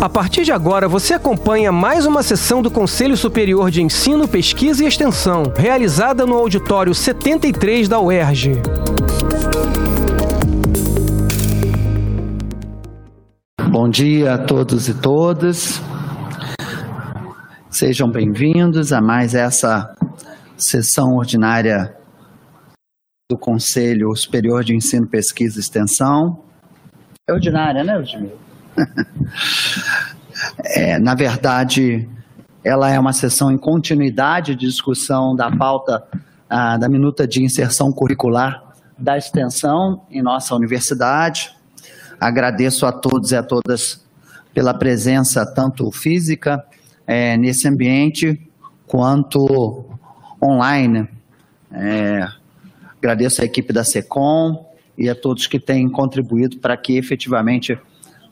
A partir de agora, você acompanha mais uma sessão do Conselho Superior de Ensino, Pesquisa e Extensão, realizada no auditório 73 da UERJ. Bom dia a todos e todas. Sejam bem-vindos a mais essa sessão ordinária do Conselho Superior de Ensino, Pesquisa e Extensão. É ordinária, né, Ludmila? é, na verdade, ela é uma sessão em continuidade de discussão da pauta ah, da minuta de inserção curricular da extensão em nossa universidade. Agradeço a todos e a todas pela presença, tanto física é, nesse ambiente, quanto online. É, agradeço a equipe da SECOM e a todos que têm contribuído para que efetivamente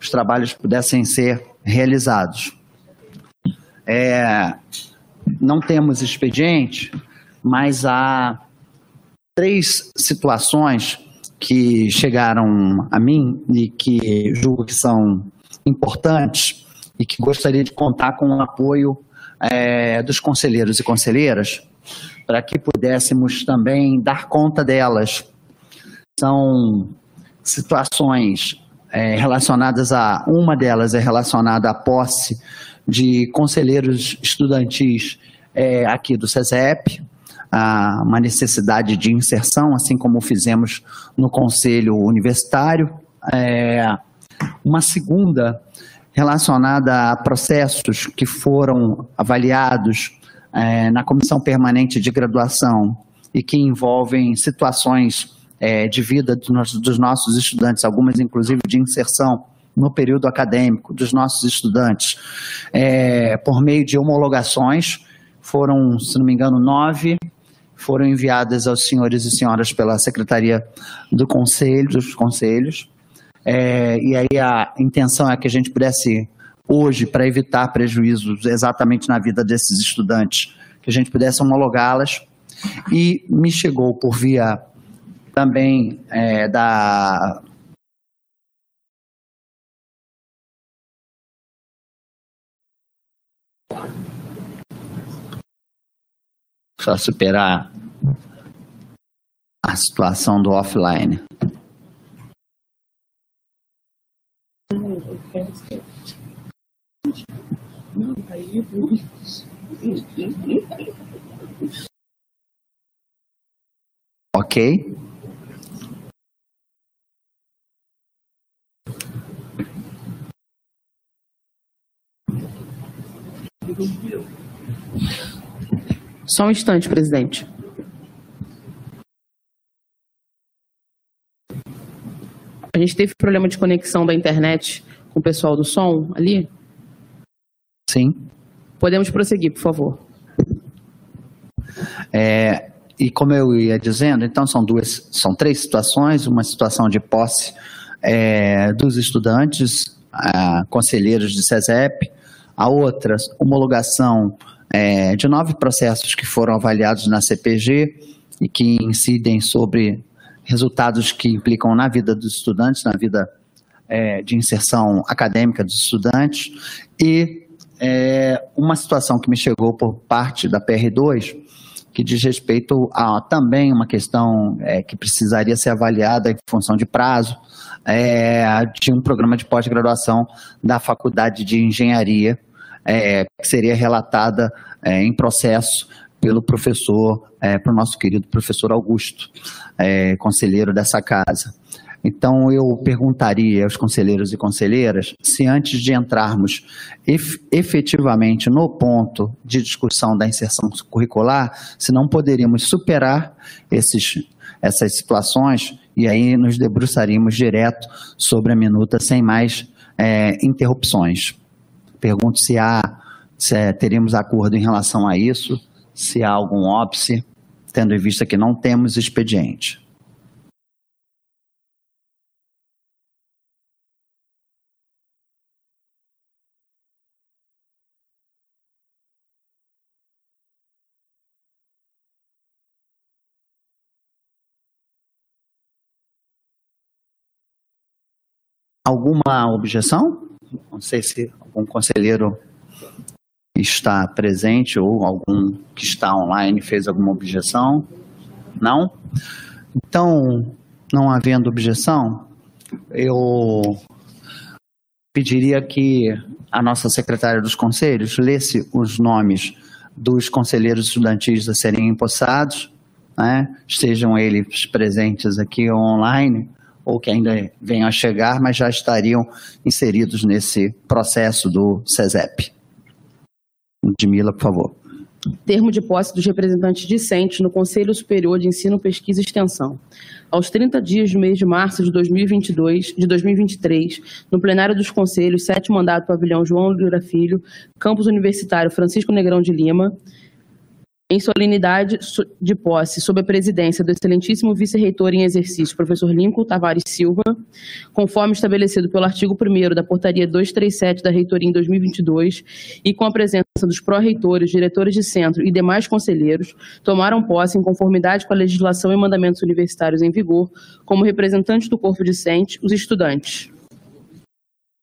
os trabalhos pudessem ser realizados. É, não temos expediente, mas há três situações que chegaram a mim e que julgo que são importantes e que gostaria de contar com o apoio é, dos conselheiros e conselheiras para que pudéssemos também dar conta delas. São situações é, relacionadas a. Uma delas é relacionada à posse de conselheiros estudantis é, aqui do SESEP, a uma necessidade de inserção, assim como fizemos no Conselho Universitário. É, uma segunda relacionada a processos que foram avaliados é, na Comissão Permanente de Graduação e que envolvem situações é, de vida dos nossos estudantes, algumas inclusive de inserção no período acadêmico dos nossos estudantes, é, por meio de homologações, foram, se não me engano, nove, foram enviadas aos senhores e senhoras pela Secretaria do Conselho, dos Conselhos, é, e aí a intenção é que a gente pudesse, hoje, para evitar prejuízos exatamente na vida desses estudantes, que a gente pudesse homologá-las, e me chegou por via também é, da só superar a situação do offline. Ok? Só um instante, presidente. A gente teve problema de conexão da internet com o pessoal do som ali? Sim. Podemos prosseguir, por favor. É, e como eu ia dizendo, então são duas, são três situações, uma situação de posse é, dos estudantes, a, conselheiros de SESEP, a outra, homologação é, de nove processos que foram avaliados na CPG e que incidem sobre resultados que implicam na vida dos estudantes, na vida é, de inserção acadêmica dos estudantes, e é, uma situação que me chegou por parte da PR2, que diz respeito a também uma questão é, que precisaria ser avaliada em função de prazo, é, de um programa de pós-graduação da Faculdade de Engenharia, é, que seria relatada é, em processo pelo professor, é, para o nosso querido professor Augusto, é, conselheiro dessa casa. Então, eu perguntaria aos conselheiros e conselheiras se antes de entrarmos efetivamente no ponto de discussão da inserção curricular, se não poderíamos superar esses, essas situações e aí nos debruçaríamos direto sobre a minuta sem mais é, interrupções. Pergunto se há, se é, teríamos acordo em relação a isso, se há algum óbice, tendo em vista que não temos expediente. Alguma objeção? Não sei se algum conselheiro está presente ou algum que está online fez alguma objeção? Não? Então, não havendo objeção, eu pediria que a nossa secretária dos conselhos lesse os nomes dos conselheiros estudantis a serem empossados, né? estejam eles presentes aqui online ou que ainda venham a chegar, mas já estariam inseridos nesse processo do CESEP. Ludmila, por favor. Termo de posse dos representantes discentes no Conselho Superior de Ensino, Pesquisa e Extensão. Aos 30 dias do mês de março de 2022, de 2023, no plenário dos Conselhos, sétimo mandato, pavilhão João Lira Filho, campus universitário Francisco Negrão de Lima, em solenidade de posse, sob a presidência do excelentíssimo vice-reitor em exercício, professor Lincoln Tavares Silva, conforme estabelecido pelo artigo 1 da Portaria 237 da Reitoria em 2022, e com a presença dos pró-reitores, diretores de centro e demais conselheiros, tomaram posse em conformidade com a legislação e mandamentos universitários em vigor, como representantes do corpo discente, os estudantes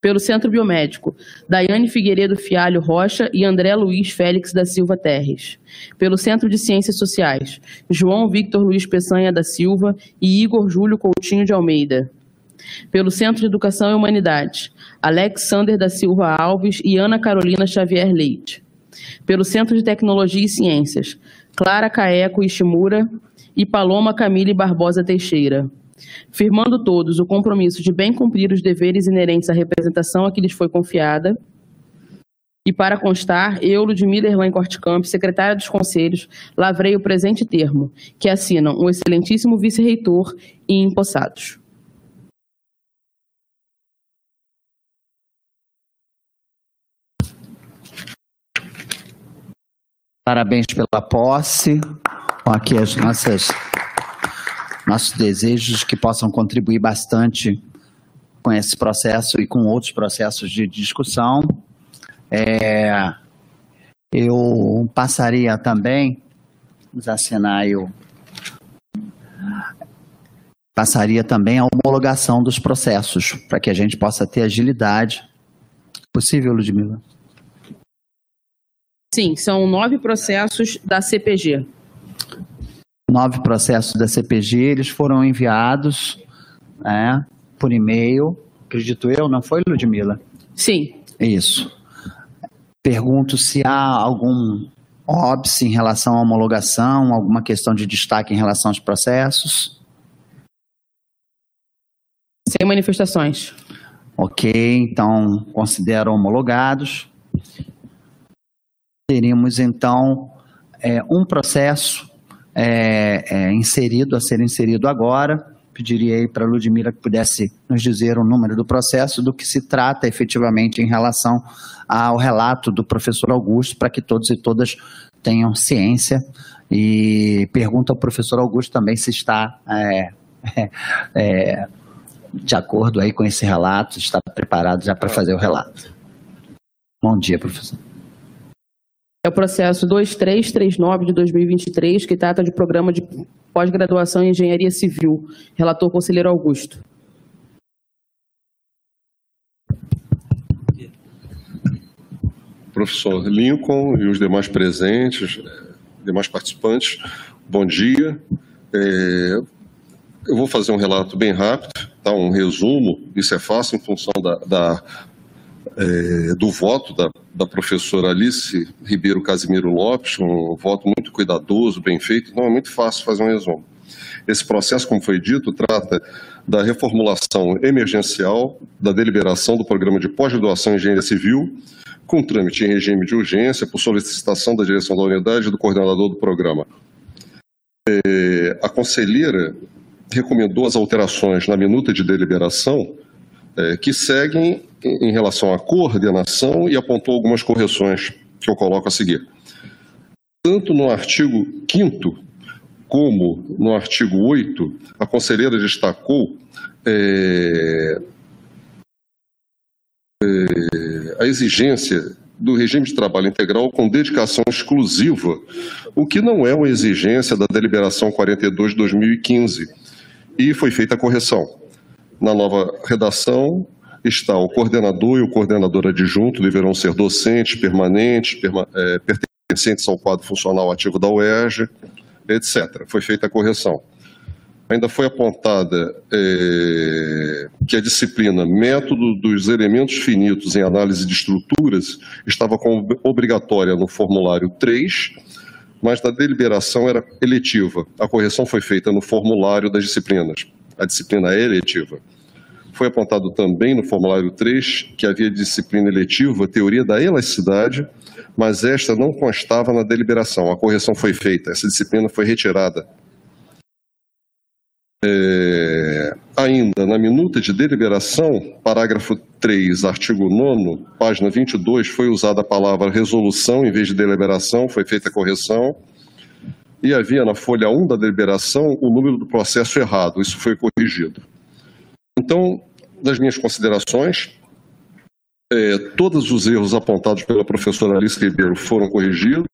pelo Centro Biomédico, Daiane Figueiredo Fialho Rocha e André Luiz Félix da Silva Terres. Pelo Centro de Ciências Sociais, João Victor Luiz Peçanha da Silva e Igor Júlio Coutinho de Almeida. Pelo Centro de Educação e Humanidades, Alexander da Silva Alves e Ana Carolina Xavier Leite. Pelo Centro de Tecnologia e Ciências, Clara Caeco Ishimura e Paloma Camille Barbosa Teixeira firmando todos o compromisso de bem cumprir os deveres inerentes à representação a que lhes foi confiada. E para constar, eu, Ludmila Erlan Cortecamp, secretária dos Conselhos, lavrei o presente termo, que assinam o excelentíssimo vice-reitor e empossados. Parabéns pela posse. Aqui as nossas nossos desejos que possam contribuir bastante com esse processo e com outros processos de discussão. É, eu passaria também, vamos assinar eu, passaria também a homologação dos processos, para que a gente possa ter agilidade. Possível, Ludmila? Sim, são nove processos da CPG nove processos da CPG, eles foram enviados né, por e-mail, acredito eu, não foi, Ludmila? Sim. Isso. Pergunto se há algum óbice em relação à homologação, alguma questão de destaque em relação aos processos. Sem manifestações. Ok, então considero homologados. Teríamos então é, um processo é, é, inserido, a ser inserido agora. Pediria aí para a Ludmila que pudesse nos dizer o número do processo, do que se trata efetivamente em relação ao relato do professor Augusto, para que todos e todas tenham ciência. E pergunta ao professor Augusto também se está é, é, de acordo aí com esse relato, está preparado já para fazer o relato. Bom dia, professor. É o processo 2339 de 2023, que trata de programa de pós-graduação em Engenharia Civil. Relator Conselheiro Augusto. Professor Lincoln e os demais presentes, demais participantes, bom dia. É, eu vou fazer um relato bem rápido, tá? um resumo, isso é fácil em função da, da é, do voto da, da, professora Alice Ribeiro Casimiro Lopes, um voto muito cuidadoso, bem feito, então é muito fácil fazer um resumo. Esse processo, como foi dito, trata da reformulação emergencial da deliberação do programa de pós-graduação em engenharia civil, com trâmite em regime de urgência, por solicitação da direção da unidade e do coordenador do programa. É, a conselheira recomendou as alterações na minuta de deliberação é, que seguem em relação à coordenação e apontou algumas correções que eu coloco a seguir. Tanto no artigo 5 como no artigo 8, a conselheira destacou é, é, a exigência do regime de trabalho integral com dedicação exclusiva, o que não é uma exigência da deliberação 42 de 2015, e foi feita a correção. Na nova redação, está o coordenador e o coordenador adjunto deverão ser docentes, permanentes, perma, é, pertencentes ao quadro funcional ativo da UERJ, etc. Foi feita a correção. Ainda foi apontada é, que a disciplina Método dos Elementos Finitos em Análise de Estruturas estava como obrigatória no formulário 3, mas na deliberação era eletiva. A correção foi feita no formulário das disciplinas. A disciplina é eletiva. Foi apontado também no formulário 3 que havia disciplina eletiva Teoria da Elasticidade, mas esta não constava na deliberação. A correção foi feita, essa disciplina foi retirada. É, ainda na minuta de deliberação, parágrafo 3, artigo 9, página 22, foi usada a palavra resolução em vez de deliberação, foi feita a correção. E havia na folha 1 da deliberação o número do processo errado, isso foi corrigido. Então, das minhas considerações, é, todos os erros apontados pela professora Alice Ribeiro foram corrigidos,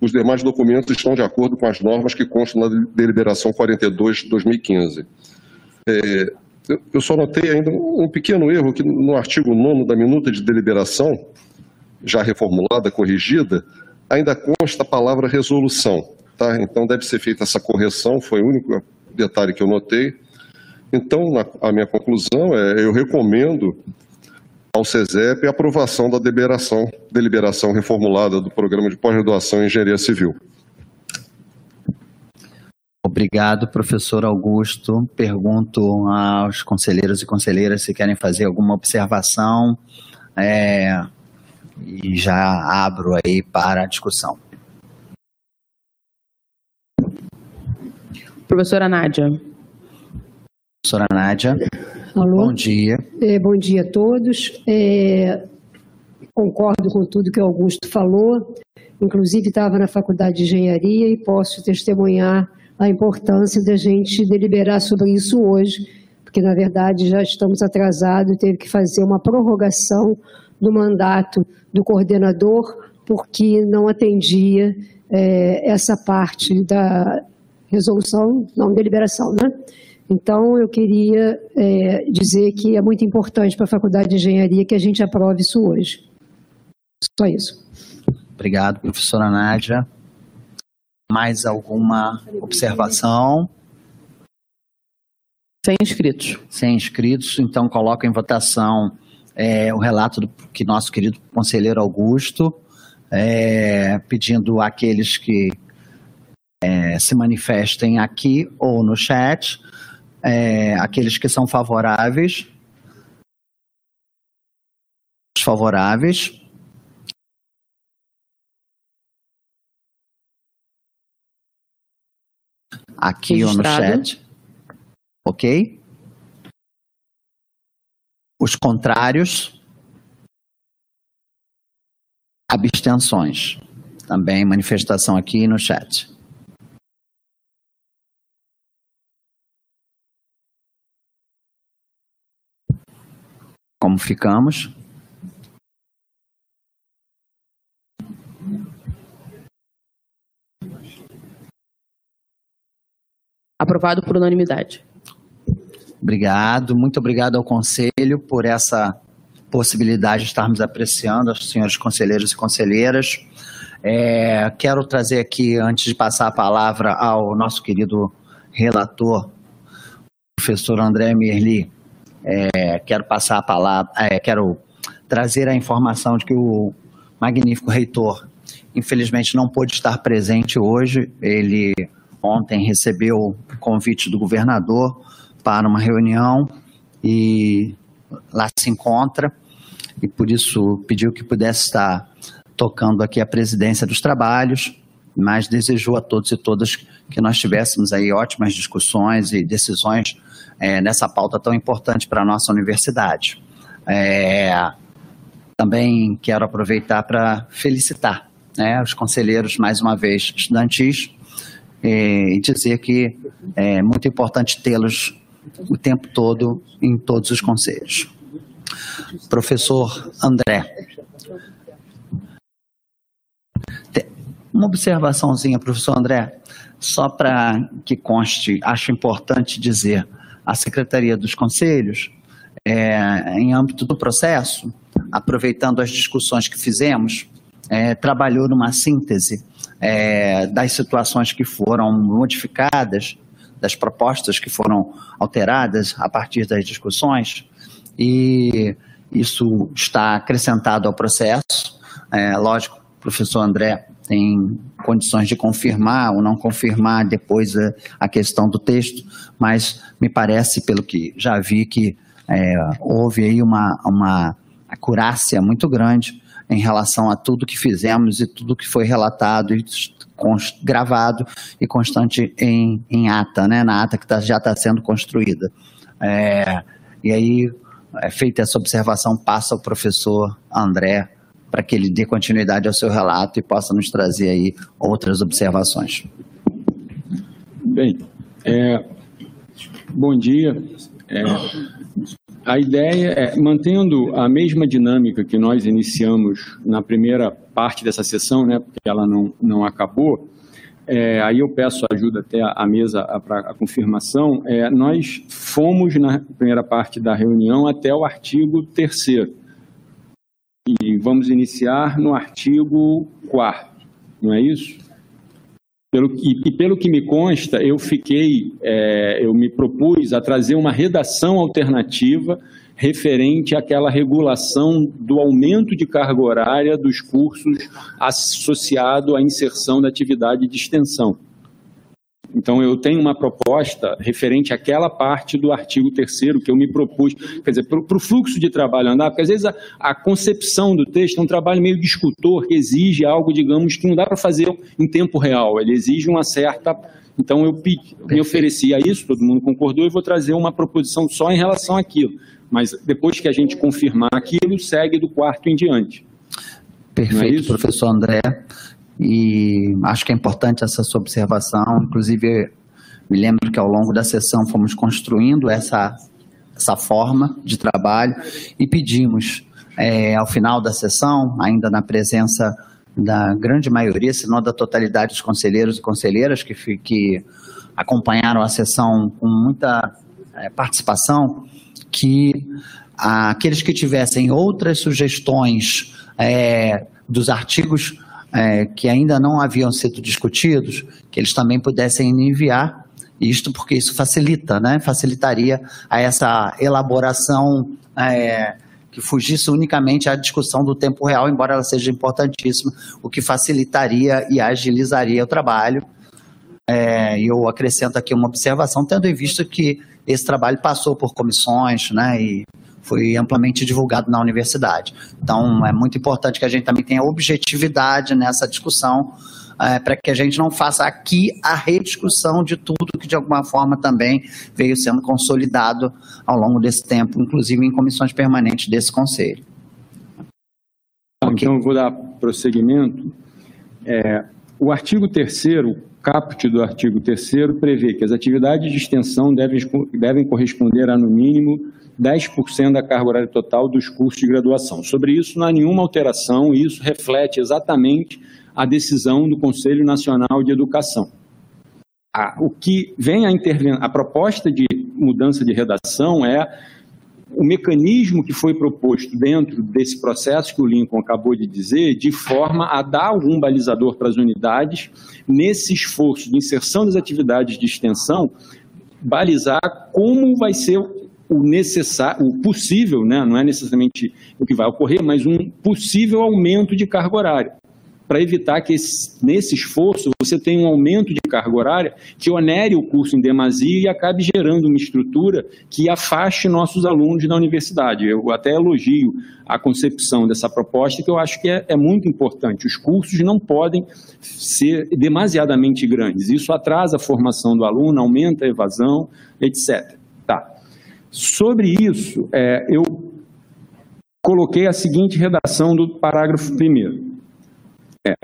os demais documentos estão de acordo com as normas que constam na deliberação 42 de 2015. É, eu só notei ainda um pequeno erro que no artigo 9 da minuta de deliberação, já reformulada, corrigida, ainda consta a palavra resolução. Tá? Então deve ser feita essa correção, foi o único detalhe que eu notei. Então, a minha conclusão é, eu recomendo ao CESEP a aprovação da deliberação, deliberação reformulada do Programa de Pós-Graduação em Engenharia Civil. Obrigado, professor Augusto. Pergunto aos conselheiros e conselheiras se querem fazer alguma observação é, e já abro aí para a discussão. Professora Nádia. Professora Nádia. Alô? Bom dia. É, bom dia a todos. É, concordo com tudo que o Augusto falou. Inclusive, estava na faculdade de engenharia e posso testemunhar a importância da gente deliberar sobre isso hoje, porque, na verdade, já estamos atrasados e teve que fazer uma prorrogação do mandato do coordenador, porque não atendia é, essa parte da resolução, não, deliberação, né? Então, eu queria é, dizer que é muito importante para a Faculdade de Engenharia que a gente aprove isso hoje. Só isso. Obrigado, professora Nádia. Mais alguma observação? Sem inscritos. Sem inscritos, então coloco em votação é, o relato do que nosso querido conselheiro Augusto, é, pedindo àqueles que é, se manifestem aqui ou no chat é, aqueles que são favoráveis, favoráveis. Aqui ou no chat. Ok? Os contrários. Abstenções. Também manifestação aqui no chat. Como ficamos? Aprovado por unanimidade. Obrigado, muito obrigado ao Conselho por essa possibilidade de estarmos apreciando os senhores conselheiros e conselheiras. É, quero trazer aqui, antes de passar a palavra ao nosso querido relator, professor André Merli, é, quero passar a palavra, é, quero trazer a informação de que o magnífico reitor, infelizmente, não pôde estar presente hoje. Ele ontem recebeu o convite do governador para uma reunião e lá se encontra e por isso pediu que pudesse estar tocando aqui a presidência dos trabalhos, mas desejou a todos e todas que nós tivéssemos aí ótimas discussões e decisões é, nessa pauta tão importante para a nossa universidade. É, também quero aproveitar para felicitar né, os conselheiros, mais uma vez, estudantis, e dizer que é muito importante tê-los o tempo todo em todos os conselhos. Professor André. Uma observaçãozinha, professor André, só para que conste, acho importante dizer a Secretaria dos Conselhos é, em âmbito do processo, aproveitando as discussões que fizemos, é, trabalhou numa síntese é, das situações que foram modificadas, das propostas que foram alteradas a partir das discussões, e isso está acrescentado ao processo. É, lógico, o professor André tem condições de confirmar ou não confirmar depois a, a questão do texto, mas me parece, pelo que já vi, que é, houve aí uma, uma acurácia muito grande em relação a tudo que fizemos e tudo que foi relatado e gravado e constante em, em ata, né, na ata que tá, já está sendo construída. É, e aí, é, feita essa observação, passa ao professor André para que ele dê continuidade ao seu relato e possa nos trazer aí outras observações. Bem, é, bom dia. É, a ideia é, mantendo a mesma dinâmica que nós iniciamos na primeira parte dessa sessão, né, porque ela não, não acabou, é, aí eu peço ajuda até a mesa para a confirmação, é, nós fomos na primeira parte da reunião até o artigo 3 e vamos iniciar no artigo 4 não é isso? Pelo, e, e, pelo que me consta, eu fiquei, é, eu me propus a trazer uma redação alternativa referente àquela regulação do aumento de carga horária dos cursos associado à inserção da atividade de extensão. Então, eu tenho uma proposta referente àquela parte do artigo 3 que eu me propus, quer dizer, para o fluxo de trabalho andar, porque às vezes a, a, concepção do texto é um trabalho meio de escultor, que exige algo, digamos, que não dá para fazer em tempo real, ele exige uma certa. Então, eu me ofereci a isso, todo mundo concordou, e vou trazer uma proposição só em relação àquilo. Mas depois que a gente confirmar aquilo, segue do quarto em diante. É Perfeito, é professor André e acho que é importante essa sua observação. Inclusive, me lembro que ao longo da sessão fomos construindo essa, essa forma de trabalho e pedimos, é, ao final da sessão, ainda na presença da grande maioria, se não da totalidade dos conselheiros e conselheiras que, que acompanharam a sessão com muita é, participação, que aqueles que tivessem outras sugestões é, dos artigos é, que ainda não haviam sido discutidos, que eles também pudessem enviar isto porque isso facilita, né? facilitaria a essa elaboração é, que fugisse unicamente à discussão do tempo real, embora ela seja importantíssima, o que facilitaria e agilizaria o trabalho. É, eu acrescento aqui uma observação, tendo em vista que esse trabalho passou por comissões né, e foi amplamente divulgado na universidade. Então, é muito importante que a gente também tenha objetividade nessa discussão, é, para que a gente não faça aqui a rediscussão de tudo que, de alguma forma, também veio sendo consolidado ao longo desse tempo, inclusive em comissões permanentes desse Conselho. Então, vou dar prosseguimento. É, o artigo 3 caput do artigo 3 prevê que as atividades de extensão devem, devem corresponder a, no mínimo, 10% da carga horária total dos cursos de graduação. Sobre isso, não há nenhuma alteração e isso reflete exatamente a decisão do Conselho Nacional de Educação. o que vem a interven... a proposta de mudança de redação é o mecanismo que foi proposto dentro desse processo que o Lincoln acabou de dizer, de forma a dar algum balizador para as unidades, nesse esforço de inserção das atividades de extensão, balizar como vai ser o necessário, o possível, né, não é necessariamente o que vai ocorrer, mas um possível aumento de carga horária, para evitar que esse, nesse esforço você tenha um aumento de carga horária que onere o curso em demasia e acabe gerando uma estrutura que afaste nossos alunos da universidade. Eu até elogio a concepção dessa proposta, que eu acho que é, é muito importante. Os cursos não podem ser demasiadamente grandes. Isso atrasa a formação do aluno, aumenta a evasão, etc. Tá. Sobre isso, é, eu coloquei a seguinte redação do parágrafo 1. É,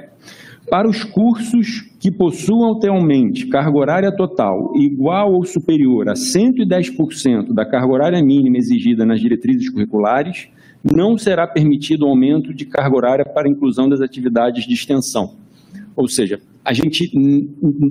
para os cursos que possuam atualmente carga horária total igual ou superior a 110% da carga horária mínima exigida nas diretrizes curriculares, não será permitido aumento de carga horária para inclusão das atividades de extensão. Ou seja, a gente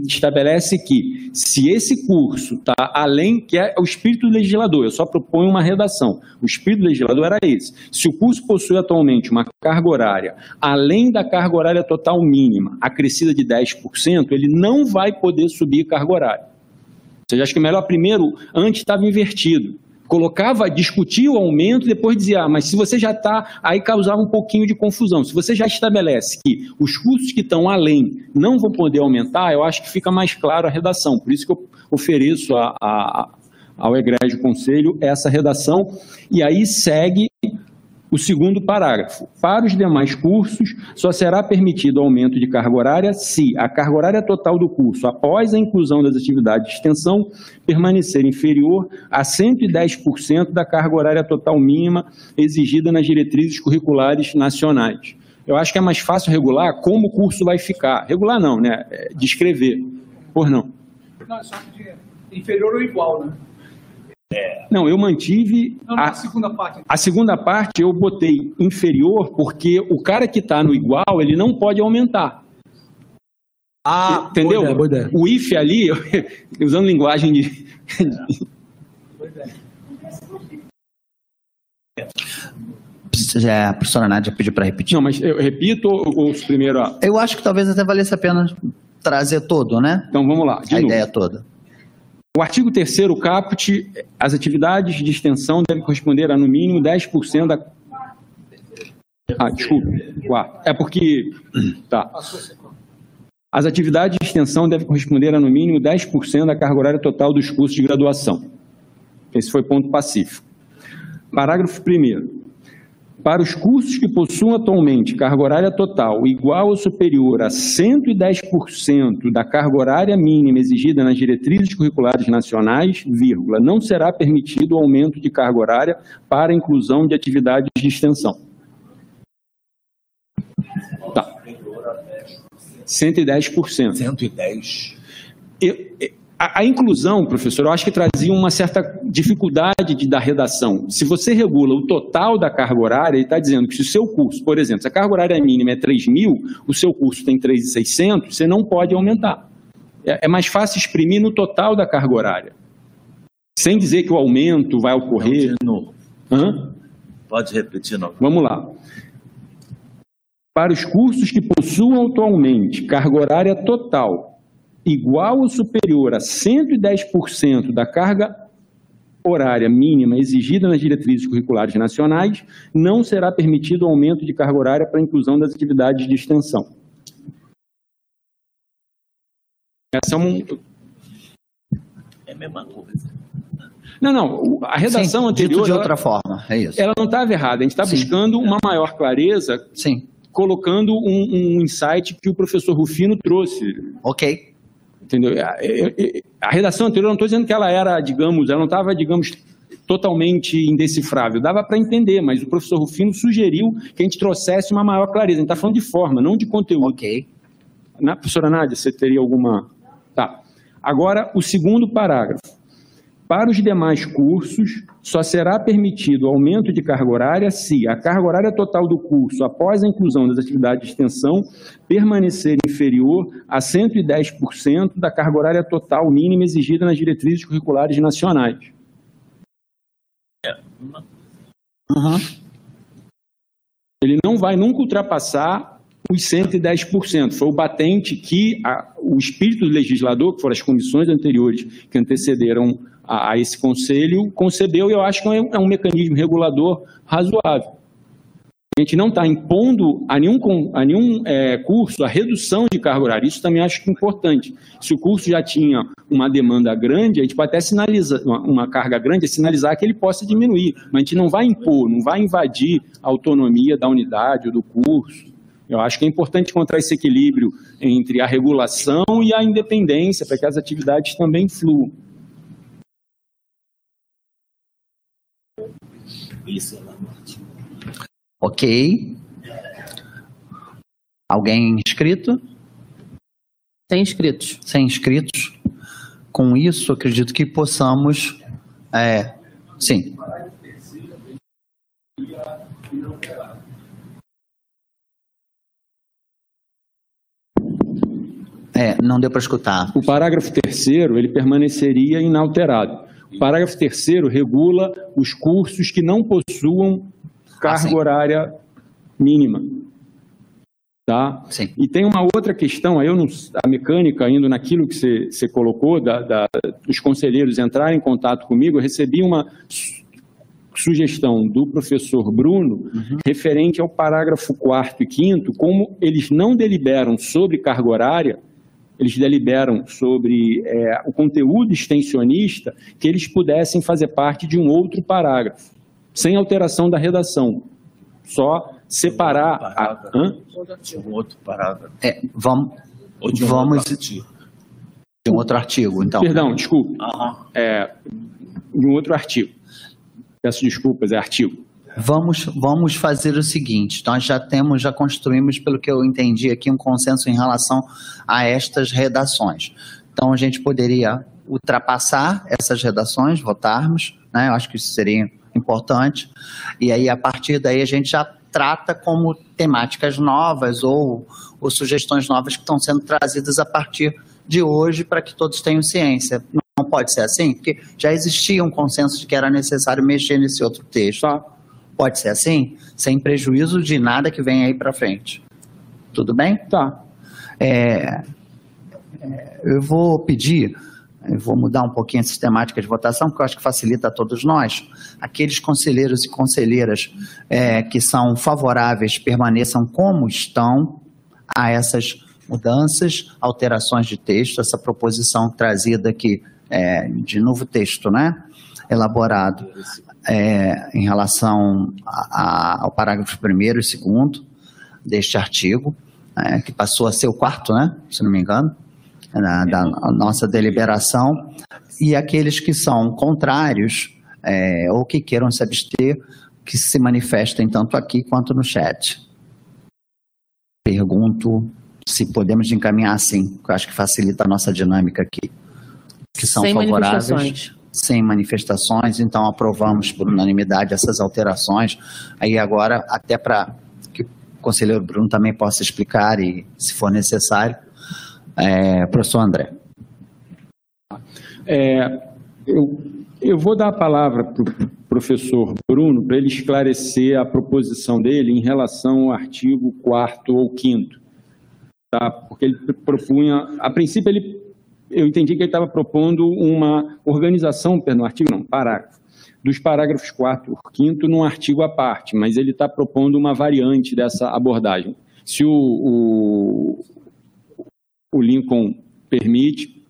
estabelece que se esse curso está além, que é o espírito do legislador, eu só proponho uma redação, o espírito do legislador era esse. Se o curso possui atualmente uma carga horária além da carga horária total mínima, acrescida de 10%, ele não vai poder subir carga horária. Ou seja, acho que melhor primeiro, antes estava invertido colocava, discutia o aumento, depois dizia, ah, mas se você já está, aí causava um pouquinho de confusão. Se você já estabelece que os custos que estão além não vão poder aumentar, eu acho que fica mais claro a redação. Por isso que eu ofereço a, a, ao Egrégio Conselho essa redação, e aí segue o segundo parágrafo. Para os demais cursos, só será permitido aumento de carga horária se a carga horária total do curso, após a inclusão das atividades de extensão, permanecer inferior a 110% da carga horária total mínima exigida nas diretrizes curriculares nacionais. Eu acho que é mais fácil regular como o curso vai ficar. Regular não, né? É, descrever. Por não. Não, é só inferior ou igual, né? É. Não, eu mantive. Não, a, a, segunda parte. A segunda parte eu botei inferior porque o cara que está no igual, ele não pode aumentar. Ah, entendeu? Boa ideia, boa ideia. O if ali, usando linguagem de. É, a professora Nádia pediu para repetir. Não, mas eu repito ou, ou primeiro? Eu acho que talvez até valesse a pena trazer todo, né? Então vamos lá. a novo. ideia toda. O artigo 3 caput, as atividades de extensão devem corresponder a no mínimo 10% da... Ah, desculpe. É porque... Tá. As atividades de extensão devem corresponder a no mínimo 10% da carga horária total dos cursos de graduação. Esse foi ponto pacífico. Parágrafo 1 para os cursos que possuam atualmente carga horária total igual ou superior a 110% da carga horária mínima exigida nas diretrizes curriculares nacionais, vírgula, não será permitido o aumento de carga horária para a inclusão de atividades de extensão. Tá. 110%. 110%. Eu, a, a, inclusão, professor, eu acho que trazia uma certa dificuldade de, da redação. Se você regula o total da carga horária, ele está dizendo que se o seu curso, por exemplo, se a carga horária mínima é 3 mil, o seu curso tem 3,600, você não pode aumentar. É, é mais fácil exprimir no total da carga horária. Sem dizer que o aumento vai ocorrer. Não, Hã? Pode repetir, não. Vamos lá. Para os cursos que possuam atualmente carga horária total igual ou superior a 110% da carga horária mínima exigida nas diretrizes curriculares nacionais, não será permitido o aumento de carga horária para a inclusão das atividades de extensão. Essa é um... É a mesma coisa. Não, não, a redação Sim, anterior... de outra ela, forma, é isso. Ela não estava errada, a gente está buscando uma maior clareza, Sim. colocando um, um insight que o professor Rufino trouxe. Ok. Entendeu? A, redação anterior, não estou dizendo que ela era, digamos, ela não estava, digamos, totalmente indecifrável. Dava para entender, mas o professor Rufino sugeriu que a gente trouxesse uma maior clareza. A gente está falando de forma, não de conteúdo. Ok. Na, professora Nádia, você teria alguma... Tá. Agora, o segundo parágrafo. Para os demais cursos, só será permitido o aumento de carga horária se a carga horária total do curso, após a inclusão das atividades de extensão, permanecer inferior a 110% da carga horária total mínima exigida nas diretrizes curriculares nacionais. Uhum. Ele não vai nunca ultrapassar os 110%. Foi o batente que a, o espírito do legislador, que foram as comissões anteriores que antecederam a, a esse conselho concebeu e eu acho que é, é um mecanismo regulador razoável. A gente não está impondo a nenhum, a nenhum é, curso a redução de carga horária. Isso também acho é importante. Se o curso já tinha uma demanda grande, a gente pode até sinalizar, uma, uma carga grande, é sinalizar que ele possa diminuir. Mas a gente não vai impor, não vai invadir a autonomia da unidade ou do curso. Eu acho que é importante encontrar esse equilíbrio entre a regulação e a independência, para que as atividades também fluam. Isso. Ok. Alguém inscrito? Sem inscritos. Sem inscritos. Com isso, acredito que possamos. É, sim. É, não deu para escutar. O parágrafo terceiro, ele permaneceria inalterado. Parágrafo terceiro regula os cursos que não possuam carga sim. horária mínima. Tá? Sim. E tem uma outra questão, aí eu não, a mecânica, indo naquilo que você, você colocou, da, da- dos conselheiros entrarem em contato comigo, eu recebi uma su- sugestão do professor Bruno referente ao parágrafo 4 e 5 como eles não deliberam sobre carga horária, eles deliberam sobre é, o conteúdo extensionista, que eles pudessem fazer parte de um outro parágrafo, sem alteração da redação. Só separar. A, hã? De um outro parágrafo. É, vamos, Ou de um Vamos- outro artigo. de um outro artigo, então. Perdão, desculpe. Aham. É, de um outro artigo. Peço desculpas, é artigo. Vamos, vamos fazer o seguinte: nós já temos, já construímos, pelo que eu entendi aqui, um consenso em relação a estas redações. Então, a gente poderia ultrapassar essas redações, votarmos, né? Eu acho que isso seria importante. E aí, a partir daí, a gente já trata como temáticas novas ou, ou sugestões novas que estão sendo trazidas a partir de hoje para que todos tenham ciência. Não pode ser assim, porque já existia um consenso de que era necessário mexer nesse outro texto. Tá. Pode ser assim, sem prejuízo de nada que vem aí para frente. Tudo bem? Tá. É, é, eu vou pedir, eu vou mudar um pouquinho a sistemática de votação, porque eu acho que facilita a todos nós. Aqueles conselheiros e conselheiras é, que são favoráveis permaneçam como estão a essas mudanças, alterações de texto, essa proposição trazida aqui é, de novo texto, né? Elaborado é, em relação a- a- ao parágrafo 1 e 2 deste artigo, é, que passou a ser o quarto, né? Se não me engano, da, da nossa deliberação, e aqueles que são contrários é, ou que queiram se abster, que se manifestem tanto aqui quanto no chat. Pergunto se podemos encaminhar assim, que eu acho que facilita a nossa dinâmica aqui. Que são Sem favoráveis. Sem manifestações, então aprovamos por unanimidade essas alterações. Aí agora, até para que o conselheiro Bruno também possa explicar e, se for necessário, é, professor André. É, eu, eu vou dar a palavra para o professor Bruno para ele esclarecer a proposição dele em relação ao artigo 4 ou 5 tá? porque ele propunha, a princípio ele, eu entendi que ele estava propondo uma organização, perdão, artigo não, parágrafo, dos parágrafos 4 e 5 num artigo à parte, mas ele está propondo uma variante dessa abordagem. Se o, o, o Lincoln permite,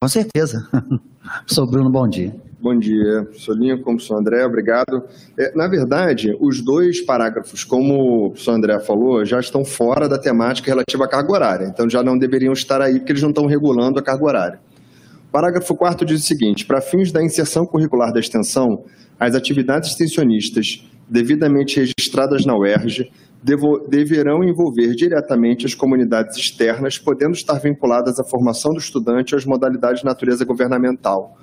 Com certeza. Professor Bruno, bom dia. Bom dia, sou Lincoln, sou André, obrigado. É, na verdade, os dois parágrafos, como o professor André falou, já estão fora da temática relativa à carga horária, então já não deveriam estar aí, porque eles não estão regulando a carga horária. O parágrafo 4 diz o seguinte: para fins da inserção curricular da extensão, as atividades extensionistas devidamente registradas na UERJ deverão envolver diretamente as comunidades externas, podendo estar vinculadas à formação do estudante ou às modalidades de natureza governamental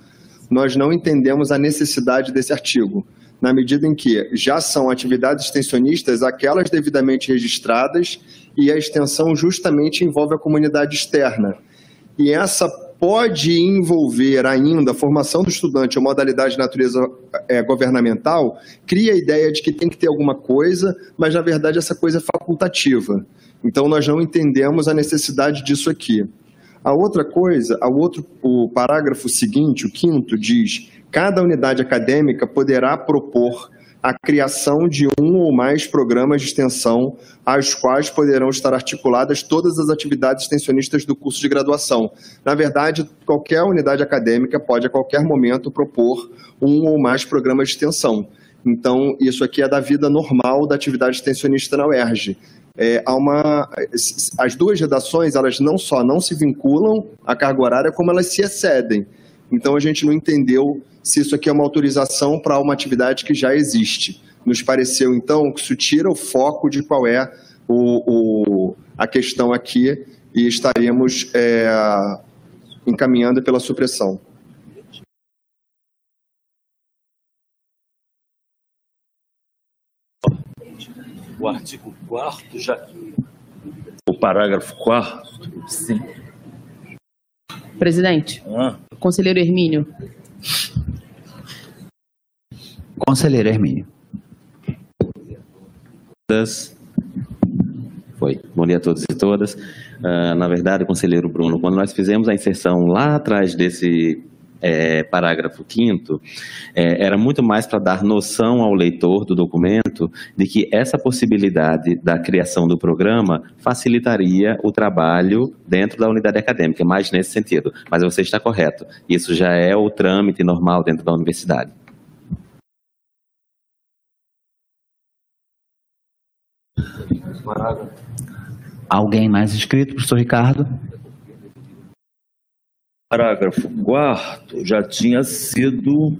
nós não entendemos a necessidade desse artigo, na medida em que já são atividades extensionistas aquelas devidamente registradas e a extensão justamente envolve a comunidade externa. E essa pode envolver ainda a formação do estudante ou modalidade de natureza eh, governamental, cria a ideia de que tem que ter alguma coisa, mas na verdade essa coisa é facultativa. Então nós não entendemos a necessidade disso aqui. A outra coisa, a outro, o parágrafo seguinte, o quinto, diz: cada unidade acadêmica poderá propor a criação de um ou mais programas de extensão, às quais poderão estar articuladas todas as atividades extensionistas do curso de graduação. Na verdade, qualquer unidade acadêmica pode, a qualquer momento, propor um ou mais programas de extensão. Então, isso aqui é da vida normal da atividade extensionista na UERJ. É, há uma, as duas redações, elas não só não se vinculam à carga horária, como elas se excedem. Então, a gente não entendeu se isso aqui é uma autorização para uma atividade que já existe. Nos pareceu, então, que isso tira o foco de qual é o, o- a questão aqui e estaremos é, encaminhando pela supressão. O artigo 4 já. O parágrafo 4 Sim. Presidente, Ah, conselheiro Hermínio. Conselheiro Hermínio. todas. Foi. Bom dia a todos e todas. Ah, na verdade, conselheiro Bruno, quando nós fizemos a inserção lá atrás desse eh, parágrafo 5 era muito mais para dar noção ao leitor do documento de que essa possibilidade da criação do programa facilitaria o trabalho dentro da unidade acadêmica, mais nesse sentido. Mas você está correto. Isso já é o trâmite normal dentro da universidade. Alguém mais inscrito, professor Ricardo? Parágrafo 4 já tinha sido,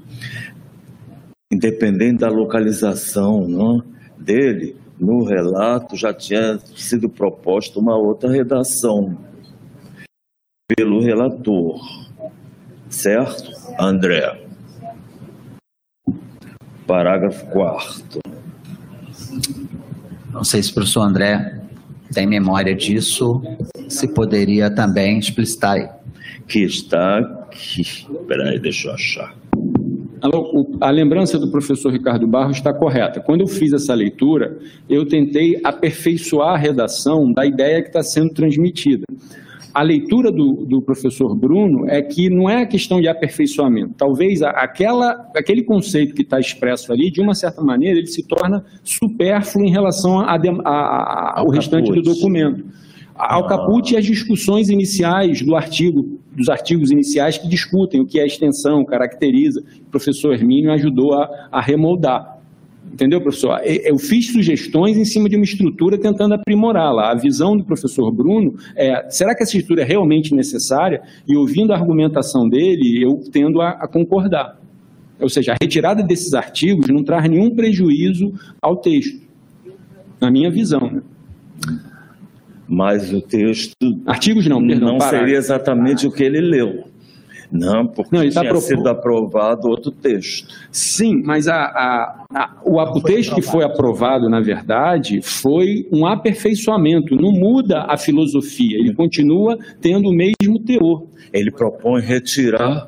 independente da localização né, dele, no relato já tinha sido proposta uma outra redação pelo relator. Certo, André? Parágrafo 4 Não sei se o professor André tem memória disso, se poderia também explicitar aí. Que está aqui. Peraí, deixa eu achar. A lembrança do professor Ricardo Barros está correta. Quando eu fiz essa leitura, eu tentei aperfeiçoar a redação da ideia que está sendo transmitida. A leitura do, do professor Bruno é que não é a questão de aperfeiçoamento. Talvez aquela, aquele conceito que está expresso ali, de uma certa maneira, ele se torna supérfluo em relação ao restante do documento. Ao caput e as discussões iniciais do artigo, dos artigos iniciais que discutem o que é extensão, caracteriza. O professor Hermínio ajudou a, a remoldar. Entendeu, professor? Eu fiz sugestões em cima de uma estrutura tentando aprimorá-la. A visão do professor Bruno é, será que essa estrutura é realmente necessária? E ouvindo a argumentação dele, eu tendo a, a concordar. Ou seja, a retirada desses artigos não traz nenhum prejuízo ao texto, na minha visão. né? Mas o texto Artigos não, perdão, não parágrafo. seria exatamente o que ele leu. Não, porque Não, ele tá tinha sido aprovado outro texto. Sim, mas a, a- a- o, o texto que foi aprovado, na verdade, foi um aperfeiçoamento, não muda a filosofia, ele continua tendo o mesmo teor. Ele propõe retirar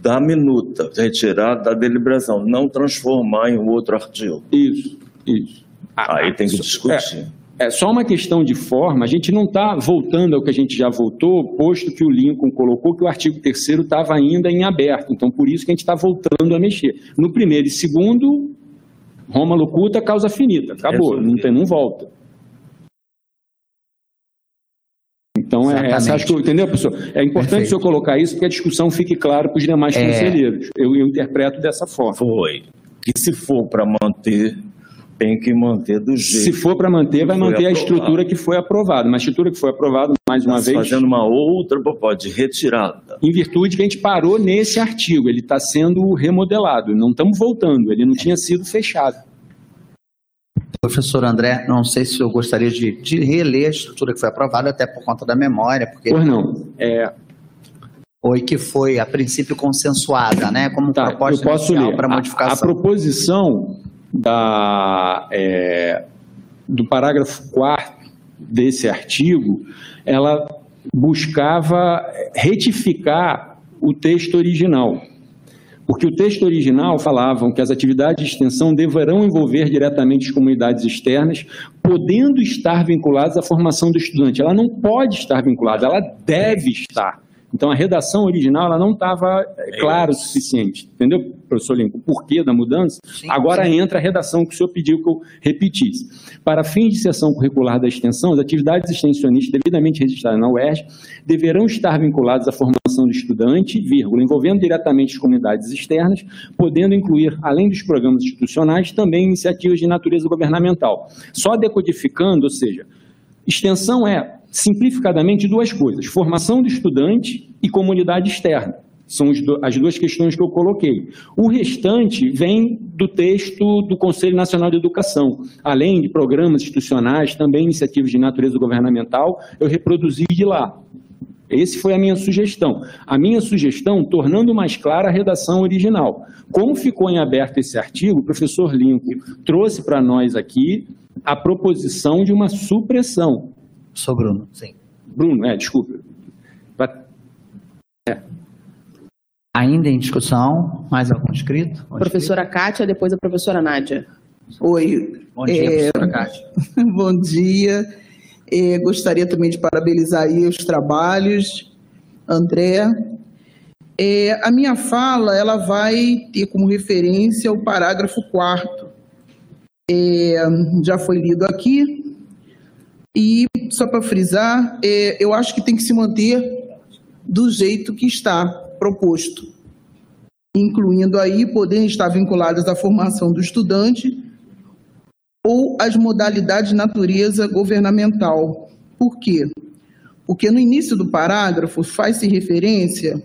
da minuta, retirar da deliberação, não transformar em outro artigo. Isso, isso. Aí tem que discutir. É só uma questão de forma, a gente não está voltando ao que a gente já voltou, posto que o Lincoln colocou que o artigo 3 estava ainda em aberto, então por isso que a gente está voltando a mexer. No primeiro e segundo, Roma locuta, causa finita, acabou, não, tem, não volta. Então, é, essa, acho que, entendeu, professor? É importante Perfeito. o senhor colocar isso, porque a discussão fique clara para os demais É. conselheiros. Eu, eu interpreto dessa forma. Foi. Que se for para manter, tem que manter do jeito. Se for para manter, vai manter a aprovado. estrutura que foi aprovada. Mas a estrutura que foi aprovada, mais uma Mas vez, fazendo uma outra proposta de retirada. em virtude que a gente parou nesse artigo. Ele está sendo remodelado. Não estamos voltando. Ele não tinha sido fechado. Professor André, não sei se eu gostaria de, de reler a estrutura que foi aprovada, até por conta da memória, porque Pois não. É, foi que foi, a princípio, consensuada, né? Como tá, eu proposta posso inicial ler. para A- A, modificação. proposição da, é, do parágrafo 4 desse artigo, ela buscava retificar o texto original. Porque o texto original falavam que as atividades de extensão deverão envolver diretamente as comunidades externas, podendo estar vinculadas à formação do estudante. Ela não pode estar vinculada, ela deve estar. Então, a redação original ela não estava é, clara o suficiente. Entendeu, professor Lincoln? O porquê da mudança? Agora entra a redação que o senhor pediu que eu repetisse. Para fins de sessão curricular da extensão, as atividades extensionistas devidamente registradas na UERJ deverão estar vinculadas à formação do estudante, vírgula, envolvendo diretamente as comunidades externas, podendo incluir, além dos programas institucionais, também iniciativas de natureza governamental. Só decodificando, ou seja, extensão é, simplificadamente, duas coisas: formação do estudante e comunidade externa. São as duas questões que eu coloquei. O restante vem do texto do Conselho Nacional de Educação. Além de programas institucionais, também iniciativas de natureza governamental, eu reproduzi de lá. Esse foi a minha sugestão. A minha sugestão, tornando mais clara a redação original. Como ficou em aberto esse artigo, o professor Lincoln trouxe para nós aqui a proposição de uma supressão. Sou Bruno, sim. Bruno, é, desculpe. É. Ainda em discussão, mais algum inscrito? Professora Kátia, depois a professora Nádia. Oi. Bom dia, é... professora Kátia. Bom dia. É, gostaria também de parabenizar aí os trabalhos, André. É, a minha fala ela vai ter como referência o parágrafo 4 é, já foi lido aqui. E, só para frisar, é, eu acho que tem que se manter do jeito que está proposto, incluindo aí poderem estar vinculadas à formação do estudante ou às modalidades de natureza governamental. Por quê? Porque no início do parágrafo faz-se referência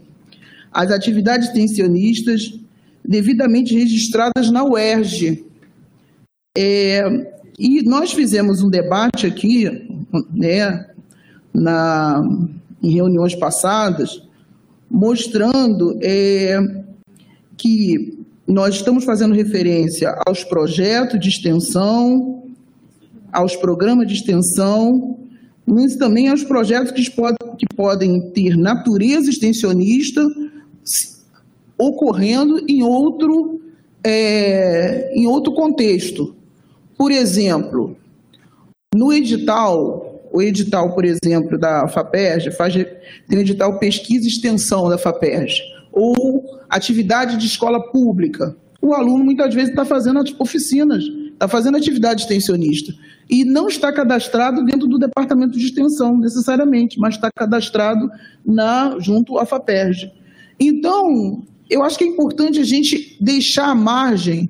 às atividades extensionistas devidamente registradas na UERJ. É, e nós fizemos um debate aqui, né, na, em reuniões passadas, mostrando é, que nós estamos fazendo referência aos projetos de extensão, aos programas de extensão, mas também aos projetos que, que podem ter natureza extensionista ocorrendo em outro, é, em outro contexto. Por exemplo, no edital, o edital, por exemplo, da FAPERJ, faz, tem o edital pesquisa e extensão da FAPERJ, ou atividade de escola pública. O aluno muitas vezes está fazendo oficinas, está fazendo atividade extensionista e não está cadastrado dentro do departamento de extensão necessariamente, mas está cadastrado na junto à FAPERJ. Então, eu acho que é importante a gente deixar a margem,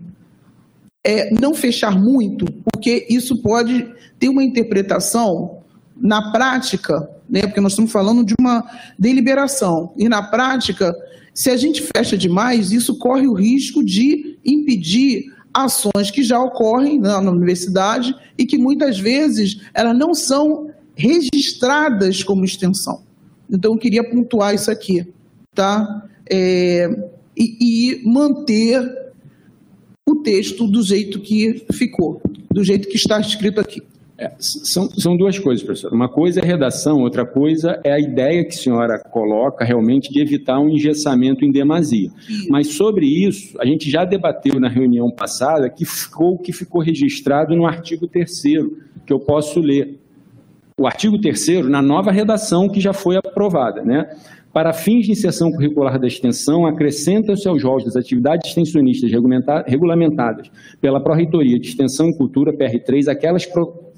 é, não fechar muito, porque isso pode ter uma interpretação na prática, né, porque nós estamos falando de uma deliberação, e na prática, se a gente fecha demais, isso corre o risco de impedir ações que já ocorrem na, na universidade e que muitas vezes elas não são registradas como extensão. Então, eu queria pontuar isso aqui, tá? É, e, e manter o texto do jeito que ficou, do jeito que está escrito aqui. É, são, são duas coisas, professor. Uma coisa é a redação, outra coisa é a ideia que a senhora coloca realmente de evitar um engessamento em demasia. Mas sobre isso, a gente já debateu na reunião passada que ficou o que ficou registrado no artigo 3 que eu posso ler. O artigo 3 na nova redação que já foi aprovada, né? Para fins de inserção curricular da extensão, acrescentam-se aos rolos das atividades extensionistas regulamentadas pela Pró-Reitoria de Extensão e Cultura, PR3, aquelas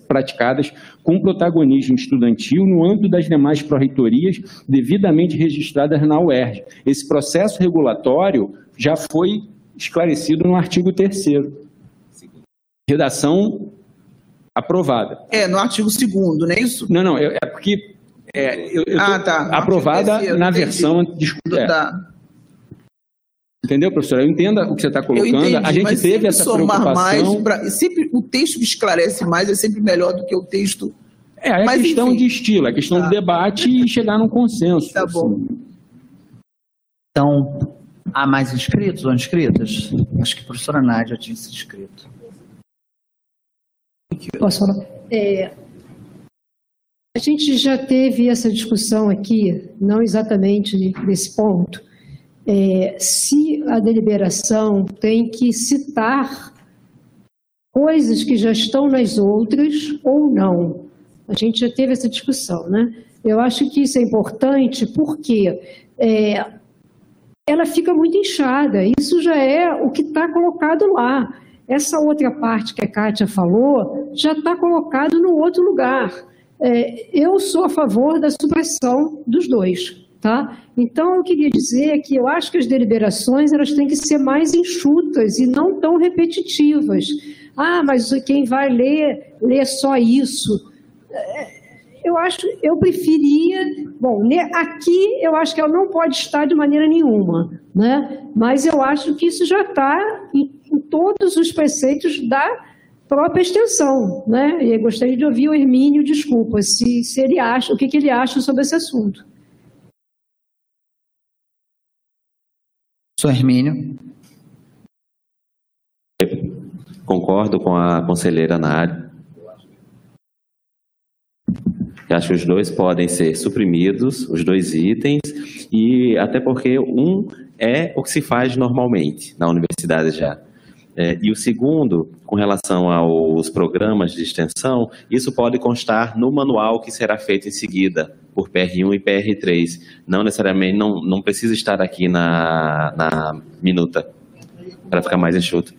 praticadas com protagonismo estudantil no âmbito das demais pró-reitorias devidamente registradas na UERJ. Esse processo regulatório já foi esclarecido no artigo 3 Redação aprovada. É, no artigo 2 não é isso? Não, não, é, é porque é, eu, eu ah, tá. Aprovada na versão. Desculpa, tá. Entendeu, professora? Eu entendo o que você está colocando. Entendi, a gente teve essa preocupação. Mais pra, sempre, o texto que esclarece mais é sempre melhor do que o texto. É, é mas, questão enfim. de estilo, é questão tá. de debate e chegar num consenso. Tá bom. Assim. Então, há mais inscritos ou inscritas? Acho que a professora Nádia tinha se inscrito. Posso falar? É, a gente já teve essa discussão aqui, não exatamente nesse ponto, é, se a deliberação tem que citar coisas que já estão nas outras ou não. A gente já teve essa discussão, né? Eu acho que isso é importante porque é, ela fica muito inchada. Isso já é o que está colocado lá. Essa outra parte que a Kátia falou já está colocado no outro lugar. É, eu sou a favor da supressão dos dois. Tá? Então, eu queria dizer que eu acho que as deliberações elas têm que ser mais enxutas e não tão repetitivas. Ah, mas quem vai ler, lê só isso. É, eu acho, eu preferia, bom, aqui eu acho que ela não pode estar de maneira nenhuma, né? Mas eu acho que isso já está em, em todos os preceitos da própria extensão, né? E eu gostaria de ouvir o Hermínio, desculpa, se, se ele acha, o que, que ele acha sobre esse assunto. Sou Hermínio. Concordo com a conselheira Nádia. Eu acho que os dois podem ser suprimidos, os dois itens, e até porque um é o que se faz normalmente na universidade já. É, e o segundo, com relação aos programas de extensão, isso pode constar no manual que será feito em seguida, por PR1 e PR3. Não necessariamente, não, não precisa estar aqui na, na minuta, para ficar mais enxuto.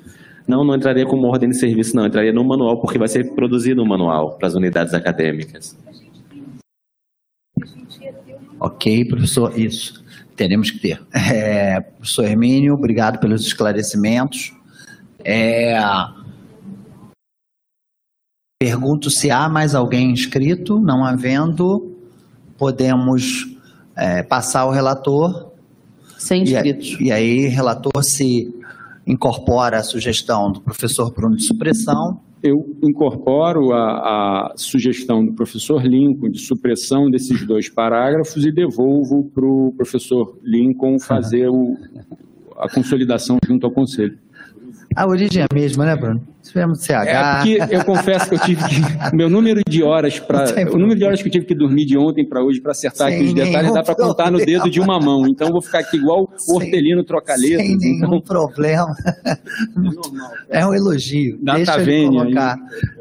Não, não entraria como ordem de serviço, não. Entraria no manual, porque vai ser produzido um manual para as unidades acadêmicas. Ok, professor, isso. Teremos que ter. É, professor Hermínio, obrigado pelos esclarecimentos. É, pergunto se há mais alguém inscrito. Não havendo, podemos é, passar ao relator. Sem inscritos. E, e aí, relator, se incorpora a sugestão do professor Bruno de supressão. Eu incorporo a, a sugestão do professor Lincoln de supressão desses dois parágrafos e devolvo para o professor Lincoln fazer o, a consolidação junto ao Conselho. A origem é a mesma, né, Bruno? Tivemos CH. É porque eu confesso que eu tive que. Meu número de horas para. O número de horas que eu tive que dormir de ontem para hoje para acertar sem aqui os detalhes dá para contar no dedo de uma mão. Então eu vou ficar aqui igual o hortelino trocalheiro. Sem nenhum então... problema. É, um elogio. Data Deixa eu colocar.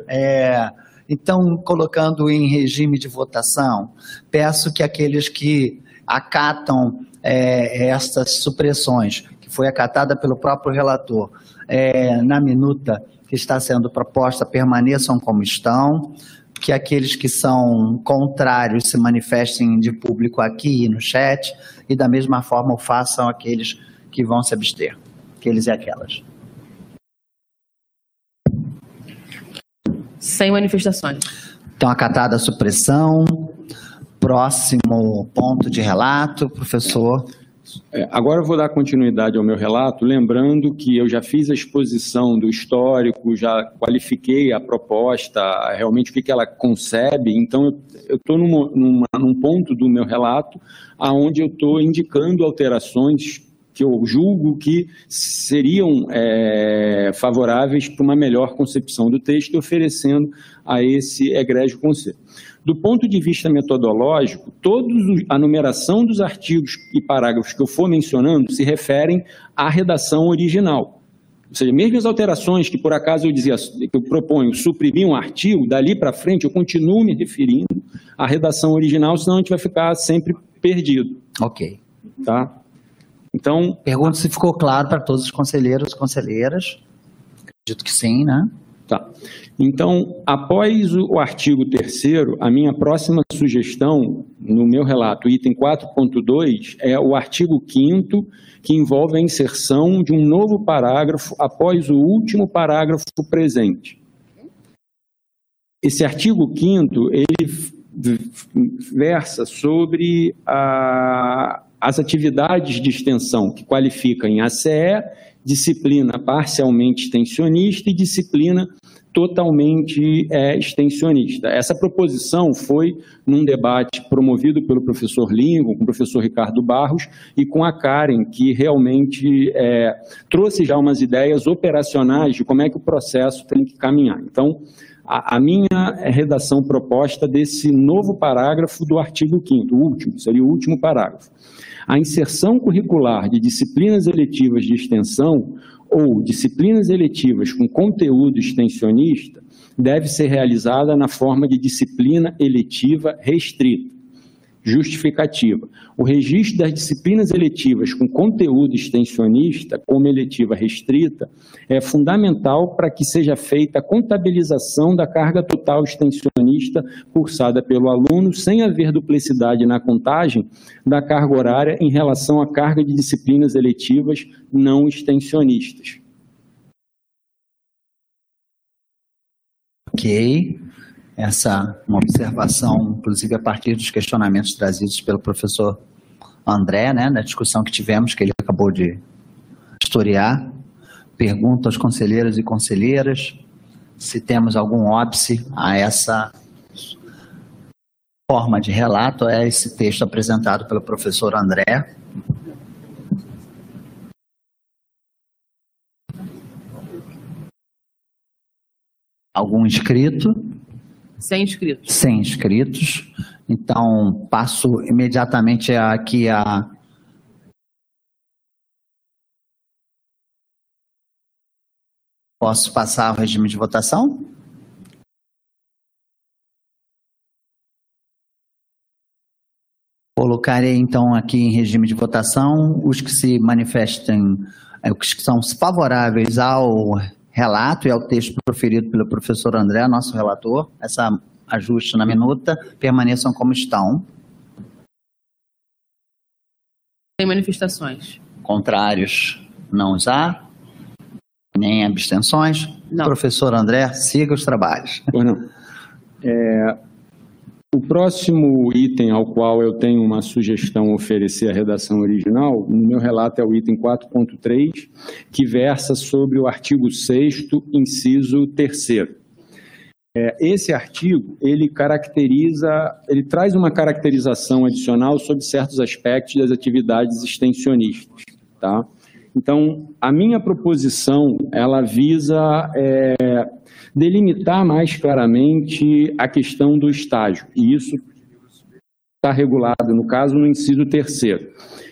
É, então, colocando em regime de votação, peço que aqueles que acatam é, estas supressões, que foi acatada pelo próprio relator, é, na minuta que está sendo proposta permaneçam como estão, que aqueles que são contrários se manifestem de público aqui e no chat, e da mesma forma o façam aqueles que vão se abster, aqueles e aquelas. Sem manifestações. Então, acatada a supressão. Próximo ponto de relato, professor. É, agora eu vou dar continuidade ao meu relato, lembrando que eu já fiz a exposição do histórico, já qualifiquei a proposta, realmente o que, que ela concebe, então eu estou num ponto do meu relato onde eu estou indicando alterações que eu julgo que seriam é, favoráveis para uma melhor concepção do texto, oferecendo a esse egrégio conselho. Do ponto de vista metodológico, todos a numeração dos artigos e parágrafos que eu for mencionando se referem à redação original. Ou seja, mesmo as alterações que por acaso eu dizia que eu proponho suprimir um artigo, dali para frente eu continuo me referindo à redação original, senão a gente vai ficar sempre perdido. Ok. Tá? Então. Pergunto se ficou claro para todos os conselheiros e conselheiras. Acredito que sim, né? Tá. Então, após o artigo 3 a minha próxima sugestão, no meu relato, item 4.2, é o artigo 5 que envolve a inserção de um novo parágrafo após o último parágrafo presente. Esse artigo 5 ele versa sobre a, as atividades de extensão que qualificam em ACE, disciplina parcialmente extensionista e disciplina totalmente é, extensionista. Essa proposição foi num debate promovido pelo professor Lingo, com o professor Ricardo Barros e com a Karen, que realmente é, trouxe já umas ideias operacionais de como é que o processo tem que caminhar. Então, a, a minha redação proposta desse novo parágrafo do artigo 5 o último, seria o último parágrafo. A inserção curricular de disciplinas eletivas de extensão ou disciplinas eletivas com conteúdo extensionista deve ser realizada na forma de disciplina eletiva restrita. Justificativa. O registro das disciplinas eletivas com conteúdo extensionista, como eletiva restrita, é fundamental para que seja feita a contabilização da carga total extensionista cursada pelo aluno, sem haver duplicidade na contagem da carga horária em relação à carga de disciplinas eletivas não extensionistas. Ok essa uma observação, inclusive a partir dos questionamentos trazidos pelo professor André, né, na discussão que tivemos, que ele acabou de historiar. Pergunto aos conselheiros e conselheiras se temos algum óbice a essa forma de relato, a esse texto apresentado pelo professor André. Algum inscrito? Sem inscritos. Sem inscritos. Então, passo imediatamente aqui a. Posso passar ao regime de votação? Colocarei então aqui em regime de votação os que se manifestem, é, os que são favoráveis ao relato e ao texto proferido pelo professor André, nosso relator, essa ajuste na minuta, permaneçam como estão. Sem manifestações. Contrários, não há. Nem abstenções. Não. Professor André, siga os trabalhos. Não. É, o próximo item ao qual eu tenho uma sugestão oferecer a redação original, no meu relato é o item 4.3, que versa sobre o artigo 6 inciso 3 é, esse artigo, ele caracteriza, ele traz uma caracterização adicional sobre certos aspectos das atividades extensionistas, tá? Então, a minha proposição, ela visa é, delimitar mais claramente a questão do estágio, e isso está regulado, no caso, no inciso terceiro.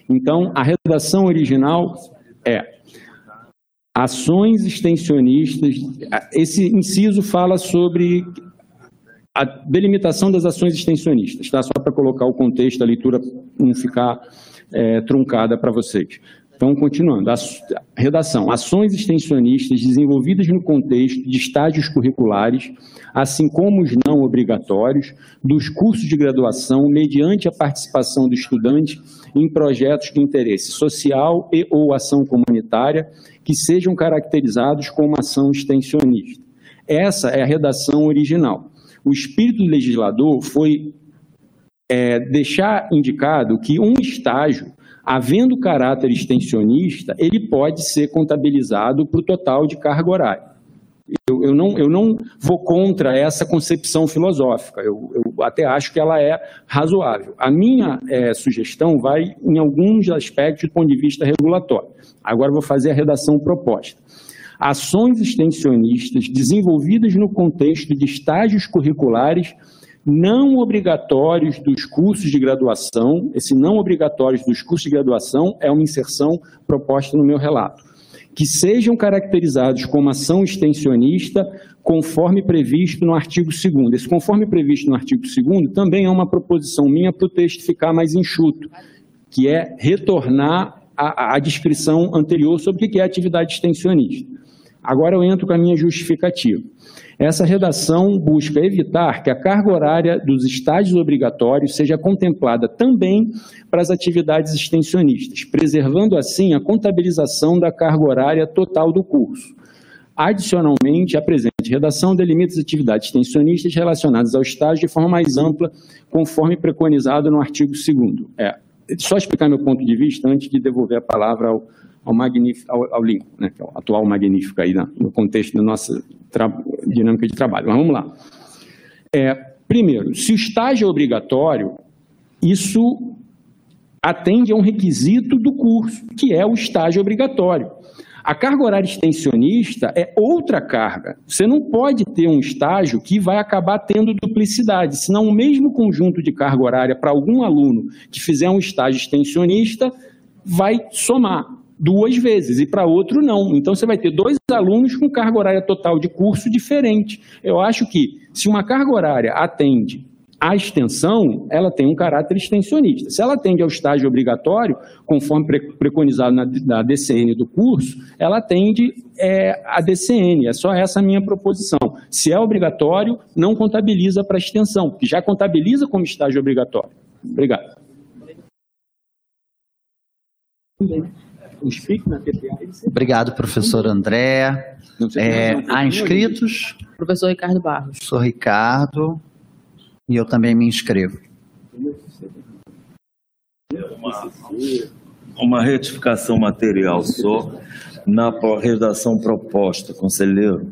Então, a redação original é ações extensionistas, esse inciso fala sobre a delimitação das ações extensionistas, tá? Só para colocar o contexto, a leitura não ficar é, truncada para vocês. Então, continuando, a redação. Ações extensionistas desenvolvidas no contexto de estágios curriculares, assim como os não obrigatórios, dos cursos de graduação, mediante a participação do estudante em projetos de interesse social e ou ação comunitária, que sejam caracterizados como ação extensionista. Essa é a redação original. O espírito do legislador foi é, deixar indicado que um estágio havendo caráter extensionista, ele pode ser contabilizado para o total de carga horária. Eu, eu, não, eu não vou contra essa concepção filosófica, eu, eu até acho que ela é razoável. A minha é, sugestão vai em alguns aspectos do ponto de vista regulatório. Agora vou fazer a redação proposta. Ações extensionistas desenvolvidas no contexto de estágios curriculares não obrigatórios dos cursos de graduação, esse não obrigatórios dos cursos de graduação é uma inserção proposta no meu relato, que sejam caracterizados como ação extensionista conforme previsto no artigo 2 Esse conforme previsto no artigo 2 também é uma proposição minha para o texto ficar mais enxuto, que é retornar à, descrição anterior sobre o que é atividade extensionista. Agora eu entro com a minha justificativa. Essa redação busca evitar que a carga horária dos estágios obrigatórios seja contemplada também para as atividades extensionistas, preservando assim a contabilização da carga horária total do curso. Adicionalmente, a presente redação delimita as atividades extensionistas relacionadas ao estágio de forma mais ampla, conforme preconizado no artigo 2 É, só explicar meu ponto de vista antes de devolver a palavra ao, ao, magnífico, ao, ao Lincoln, né, que é o atual magnífico aí no contexto da nossa dinâmica de trabalho. Mas vamos lá. É, primeiro, se o estágio é obrigatório, isso atende a um requisito do curso, que é o estágio obrigatório. A carga horária extensionista é outra carga. Você não pode ter um estágio que vai acabar tendo duplicidade, senão o mesmo conjunto de carga horária para algum aluno que fizer um estágio extensionista vai somar duas vezes e para outro não. Então você vai ter dois alunos com carga horária total de curso diferente. Eu acho que se uma carga horária atende à extensão, ela tem um caráter extensionista. Se ela atende ao estágio obrigatório, conforme preconizado na, na DCN do curso, ela atende é, a DCN. É só essa a minha proposição. Se é obrigatório, não contabiliza para extensão, porque já contabiliza como estágio obrigatório. Obrigado na TPA. Obrigado, professor André. É, há inscritos? Professor Ricardo Barros. Professor Ricardo. E eu também me inscrevo. Uma, uma retificação material só na redação proposta, conselheiro.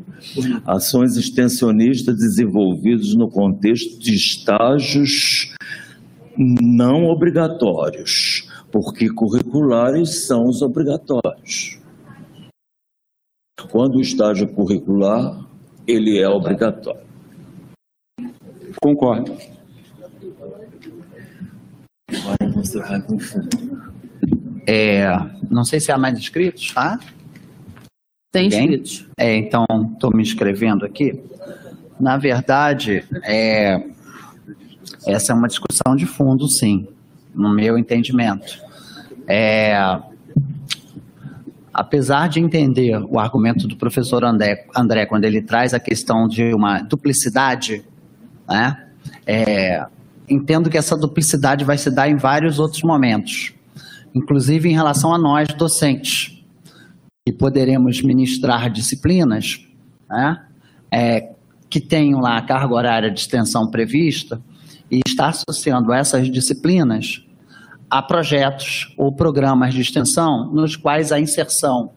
Ações extensionistas desenvolvidas no contexto de estágios não obrigatórios porque curriculares são os obrigatórios. Quando o estágio curricular, ele é obrigatório. Concordo. É, não sei se há mais inscritos, tá? Tem inscritos. É, então, estou me inscrevendo aqui. Na verdade, é, essa é uma discussão de fundo, sim, no meu entendimento. É, apesar de entender o argumento do professor André, André quando ele traz a questão de uma duplicidade, né, é, entendo que essa duplicidade vai se dar em vários outros momentos, inclusive em relação a nós, docentes, que poderemos ministrar disciplinas né, é, que tenham lá a carga horária de extensão prevista e está associando essas disciplinas a projetos ou programas de extensão nos quais a inserção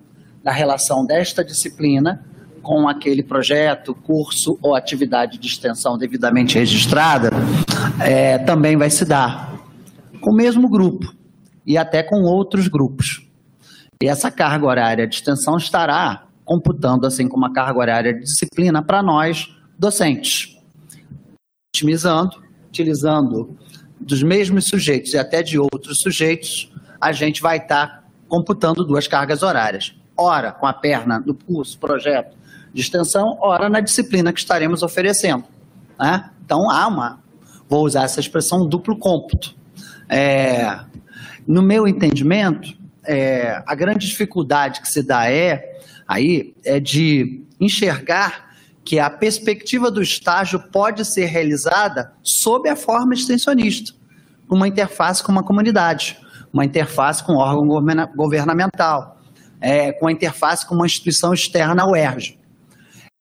da relação desta disciplina com aquele projeto, curso ou atividade de extensão devidamente registrada é, também vai se dar com o mesmo grupo e até com outros grupos. E essa carga horária de extensão estará computando assim como a carga horária de disciplina para nós docentes, otimizando, utilizando dos mesmos sujeitos e até de outros sujeitos, a gente vai estar computando duas cargas horárias. Ora com a perna no curso, projeto de extensão, ora na disciplina que estaremos oferecendo. Né? Então há uma, vou usar essa expressão, duplo cômputo. É, no meu entendimento, é, a grande dificuldade que se dá é aí é de enxergar que a perspectiva do estágio pode ser realizada sob a forma extensionista, uma interface com uma comunidade, uma interface com um órgão governa governamental, é, com a interface com uma instituição externa ao ERJ.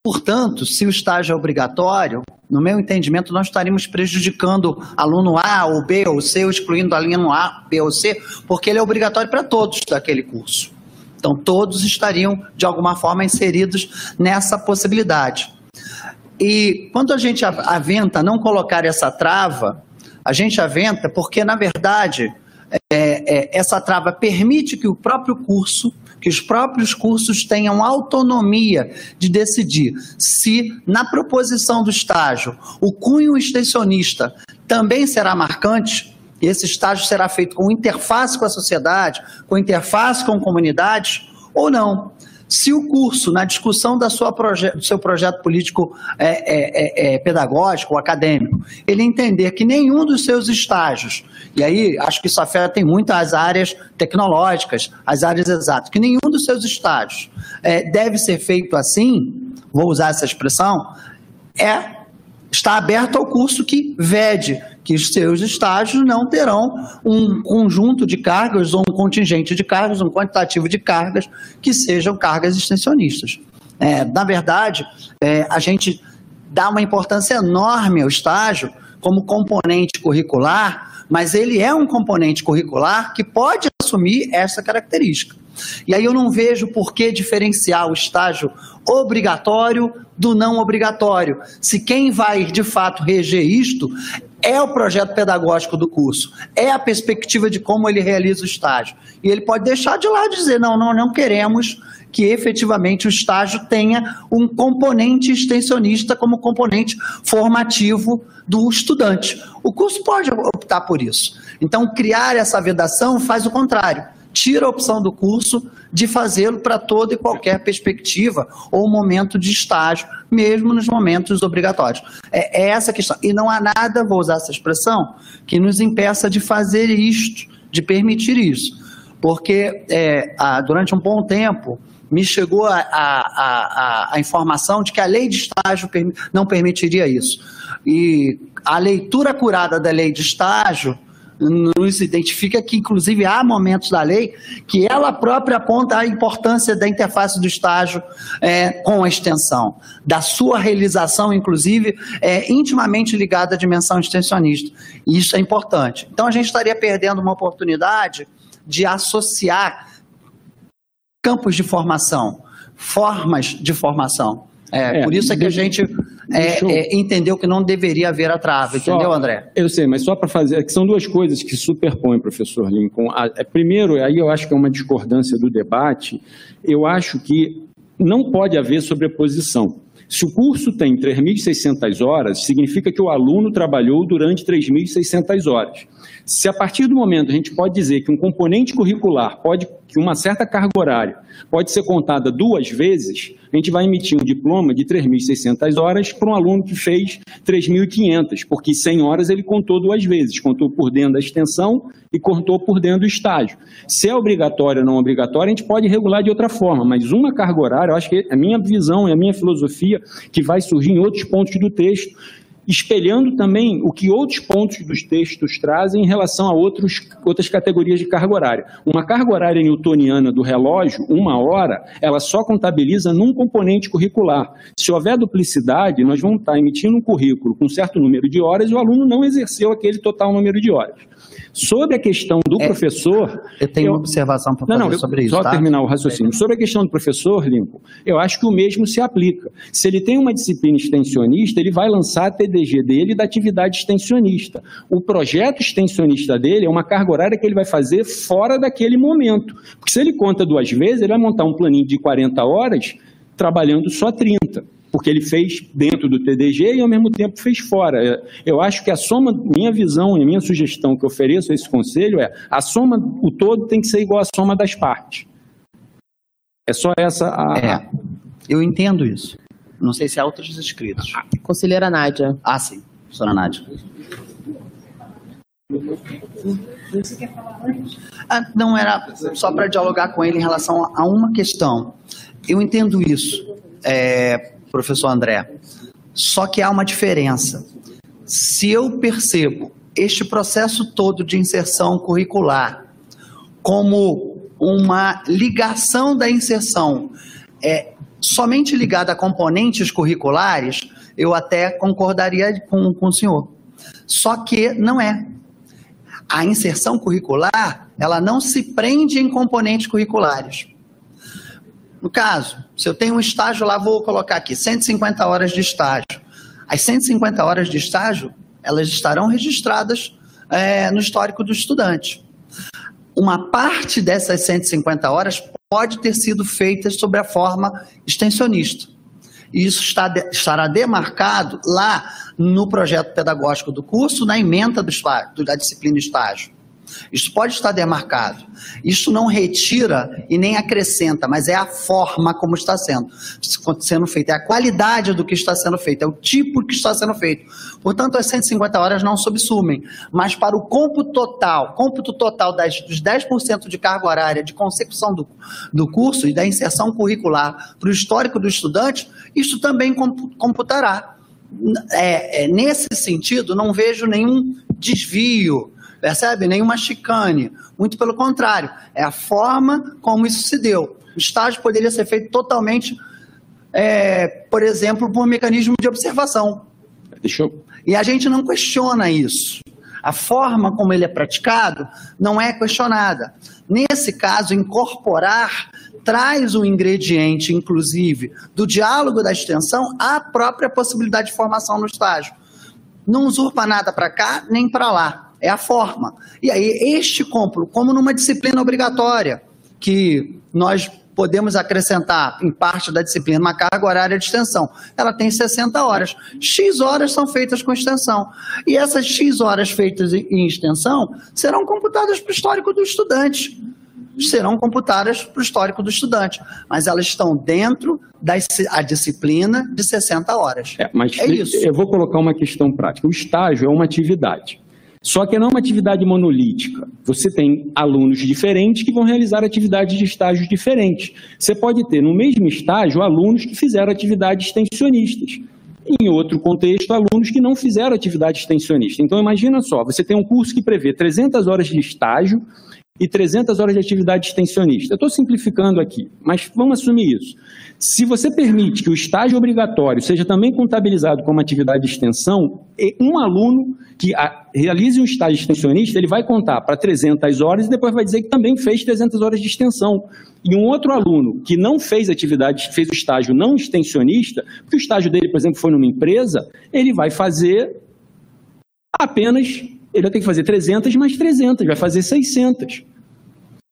Portanto, se o estágio é obrigatório, no meu entendimento, nós estaríamos prejudicando aluno A ou B ou C, ou excluindo aluno A, B ou C, porque ele é obrigatório para todos daquele curso. Então, todos estariam, de alguma forma, inseridos nessa possibilidade. E quando a gente aventa não colocar essa trava, a gente aventa porque, na verdade, é, é, essa trava permite que o próprio curso, que os próprios cursos tenham autonomia de decidir se, na proposição do estágio, o cunho extensionista também será marcante, e esse estágio será feito com interface com a sociedade, com interface com comunidades, ou não. Se o curso, na discussão da sua proje do seu projeto político é, é, é, é pedagógico acadêmico, ele entender que nenhum dos seus estágios, e aí acho que isso afeta muito as áreas tecnológicas, as áreas exatas, que nenhum dos seus estágios é, deve ser feito assim, vou usar essa expressão, é está aberto ao curso que vede que os seus estágios não terão um conjunto de cargas ou um contingente de cargas, um quantitativo de cargas que sejam cargas extensionistas. É, na verdade, é, a gente dá uma importância enorme ao estágio como componente curricular, mas ele é um componente curricular que pode assumir essa característica. E aí eu não vejo por que diferenciar o estágio obrigatório do não obrigatório. Se quem vai de fato reger isto é o projeto pedagógico do curso, é a perspectiva de como ele realiza o estágio. E ele pode deixar de lá e dizer: não, não, não queremos que efetivamente o estágio tenha um componente extensionista como componente formativo do estudante. O curso pode optar por isso. Então, criar essa vedação faz o contrário tira a opção do curso de fazê-lo para toda e qualquer perspectiva ou momento de estágio, mesmo nos momentos obrigatórios. É, é essa a questão. E não há nada, vou usar essa expressão, que nos impeça de fazer isto, de permitir isso. Porque é, durante um bom tempo me chegou a, a, a, a, informação de que a lei de estágio não permitiria isso. E a leitura curada da lei de estágio nos identifica que, inclusive, há momentos da lei que ela própria aponta a importância da interface do estágio é, com a extensão, da sua realização, inclusive, é intimamente ligada à dimensão extensionista. E isso é importante. Então, a gente estaria perdendo uma oportunidade de associar campos de formação, formas de formação. É, é, por isso é que a gente é, é, entendeu que não deveria haver a trava, só, entendeu, André? Eu sei, mas só para fazer, é que são duas coisas que superpõem, professor Lincoln. A, é, primeiro, aí eu acho que é uma discordância do debate, eu acho que não pode haver sobreposição. Se o curso tem 3.600 horas, significa que o aluno trabalhou durante 3.600 horas. Se a partir do momento a gente pode dizer que um componente curricular pode, que uma certa carga horária pode ser contada duas vezes, a gente vai emitir um diploma de 3.600 horas para um aluno que fez 3.500, porque 100 horas ele contou duas vezes, contou por dentro da extensão e contou por dentro do estágio. Se é obrigatório ou não obrigatório, a gente pode regular de outra forma, mas uma carga horária, eu acho que é a minha visão, é a minha filosofia que vai surgir em outros pontos do texto, espelhando também o que outros pontos dos textos trazem em relação a outros, outras categorias de carga horária. Uma carga horária newtoniana do relógio, uma hora, ela só contabiliza num componente curricular. Se houver duplicidade, nós vamos estar emitindo um currículo com um certo número de horas e o aluno não exerceu aquele total número de horas. Sobre a questão do É, professor. Eu tenho uma observação para fazer não, eu- sobre isso. só tá? terminar o raciocínio. Sobre a questão do professor, Limpo, eu acho que o mesmo se aplica. Se ele tem uma disciplina extensionista, ele vai lançar a TDG dele da atividade extensionista. O projeto extensionista dele é uma carga horária que ele vai fazer fora daquele momento. Porque se ele conta duas vezes, ele vai montar um planinho de 40 horas trabalhando só 30 porque ele fez dentro do TDG e ao mesmo tempo fez fora. Eu acho que a soma, minha visão e minha sugestão que eu ofereço a esse conselho é a soma, o todo tem que ser igual à soma das partes. É só essa a. É, eu entendo isso. Não sei se há outros inscritos. Conselheira Nádia. Ah, sim. Professora Nádia. Ah, não, era só para dialogar com ele em relação a uma questão. Eu entendo isso, é, professor André. Só que há uma diferença. Se eu percebo este processo todo de inserção curricular como uma ligação da inserção é, somente ligada a componentes curriculares, eu até concordaria com, com o senhor. Só que não é. A inserção curricular, ela não se prende em componentes curriculares. No caso, se eu tenho um estágio lá, vou colocar aqui 150 horas de estágio. As 150 horas de estágio, elas estarão registradas é, no histórico do estudante. Uma parte dessas 150 horas pode ter sido feita sob a forma extensionista. E isso está estará demarcado lá no projeto pedagógico do curso, na ementa do da disciplina estágio. Isso pode estar demarcado. Isso não retira e nem acrescenta, mas é a forma como está sendo, sendo feito, é a qualidade do que está sendo feito, é o tipo que está sendo feito. Portanto, as 150 horas não subsumem, mas para o cômputo total, cômputo total das, dos 10% de carga horária de consecução do, do curso e da inserção curricular para o histórico do estudante, isso também compu- computará. É, é, nesse sentido, não vejo nenhum desvio, percebe? Nenhuma chicane. Muito pelo contrário, é a forma como isso se deu. O estágio poderia ser feito totalmente, é, por exemplo, por mecanismo de observação. Deixa eu. E a gente não questiona isso. A forma como ele é praticado não é questionada. Nesse caso, incorporar traz o ingrediente, inclusive, do diálogo da extensão à própria possibilidade de formação no estágio. Não usurpa nada para cá nem para lá. É a forma. E aí, este compro, como numa disciplina obrigatória, que nós podemos acrescentar em parte da disciplina uma carga horária de extensão. Ela tem 60 horas. X horas são feitas com extensão. E essas X horas feitas em extensão serão computadas para o histórico do estudante. Serão computadas para o histórico do estudante. Mas elas estão dentro da disciplina de 60 horas. É, mas É isso. eu vou colocar uma questão prática. O estágio é uma atividade. Só que não é uma atividade monolítica. Você tem alunos diferentes que vão realizar atividades de estágios diferentes. Você pode ter no mesmo estágio alunos que fizeram atividades extensionistas. Em outro contexto, alunos que não fizeram atividade extensionista. Então, imagina só, você tem um curso que prevê 300 horas de estágio e 300 horas de atividade extensionista. Estou simplificando aqui, mas vamos assumir isso. Se você permite que o estágio obrigatório seja também contabilizado como atividade de extensão, um aluno que realize um estágio extensionista, ele vai contar para 300 horas e depois vai dizer que também fez 300 horas de extensão. E um outro aluno que não fez atividade, fez o estágio não extensionista, porque o estágio dele, por exemplo, foi numa empresa, ele vai fazer apenas, ele vai ter que fazer 300 mais 300, vai fazer 600.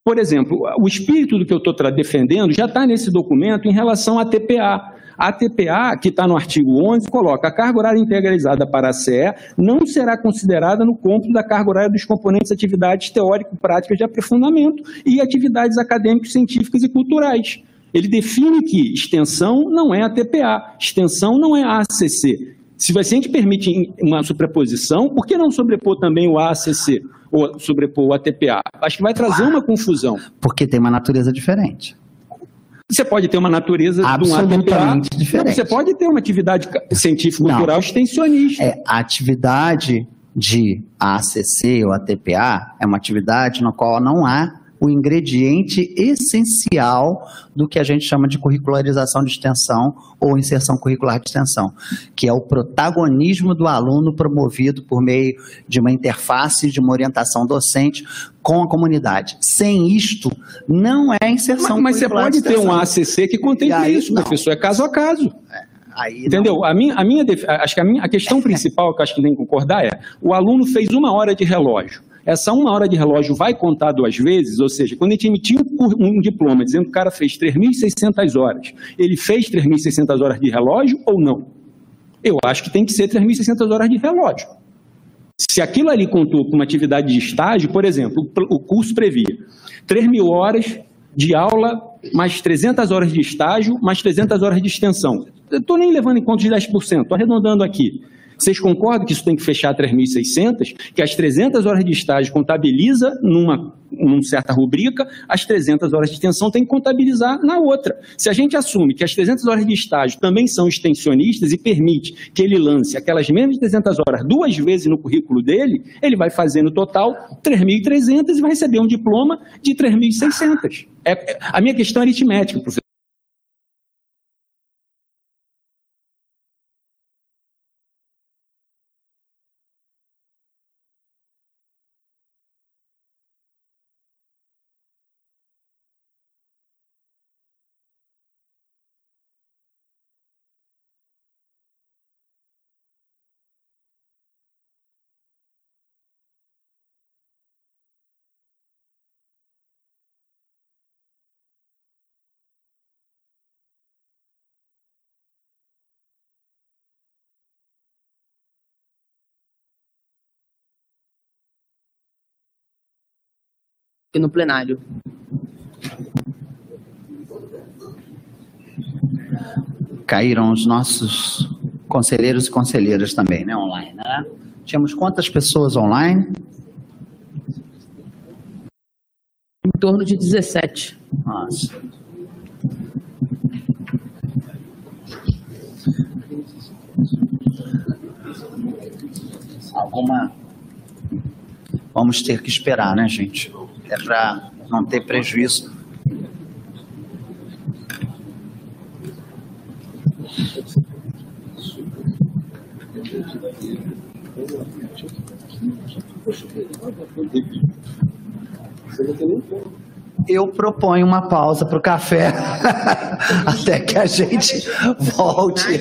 Por exemplo, o espírito do que eu estou defendendo já está nesse documento em relação à TPA. A TPA, que está no artigo 11, coloca a carga horária integralizada para a CE não será considerada no cômputo da carga horária dos componentes atividades teórico-práticas de aprofundamento e atividades acadêmicas, científicas e culturais. Ele define que extensão não é a TPA, extensão não é a ACC. Se a gente permite uma sobreposição, por que não sobrepor também o ACC ou sobrepor o ATPA? Acho que vai trazer uma confusão. Porque tem uma natureza diferente. Você pode ter uma natureza de um Absolutamente ATPA, diferente. Você pode ter uma atividade científica cultural extensionista. É, a atividade de ACC ou ATPA é uma atividade na qual não há o ingrediente essencial do que a gente chama de curricularização de extensão ou inserção curricular de extensão, que é o protagonismo do aluno promovido por meio de uma interface, de uma orientação docente com a comunidade. Sem isto, não é inserção Mas, mas você curricular pode de ter um. ACC que contemple isso, não. professor, é caso a caso. Aí Entendeu? A minha, a minha, def- acho que a, minha, a questão principal que eu acho que tem que concordar é: o aluno fez uma hora de relógio. Essa uma hora de relógio vai contar duas vezes, ou seja, quando a gente emitir um, diploma dizendo que o cara fez 3.600 horas, ele fez 3.600 horas de relógio ou não? Eu acho que tem que ser 3.600 horas de relógio. Se aquilo ali contou com uma atividade de estágio, por exemplo, o curso previa 3 mil horas de aula, mais 300 horas de estágio, mais 300 horas de extensão. Eu estou nem levando em conta os 10%, estou arredondando aqui. Vocês concordam que isso tem que fechar 3.600? Que as 300 horas de estágio contabiliza numa, numa certa rubrica, as 300 horas de extensão tem que contabilizar na outra. Se a gente assume que as 300 horas de estágio também são extensionistas e permite que ele lance aquelas mesmas 300 horas duas vezes no currículo dele, ele vai fazer no total 3.300 e vai receber um diploma de 3.600. É, é- a minha questão é aritmética, professor. E no plenário. Caíram os nossos conselheiros e conselheiras também, né, online, né? Tínhamos quantas pessoas online? Em torno de 17. Nossa. Alguma. Vamos ter que esperar, né, gente? É para não ter prejuízo. Eu proponho uma pausa para o café até que a gente volte.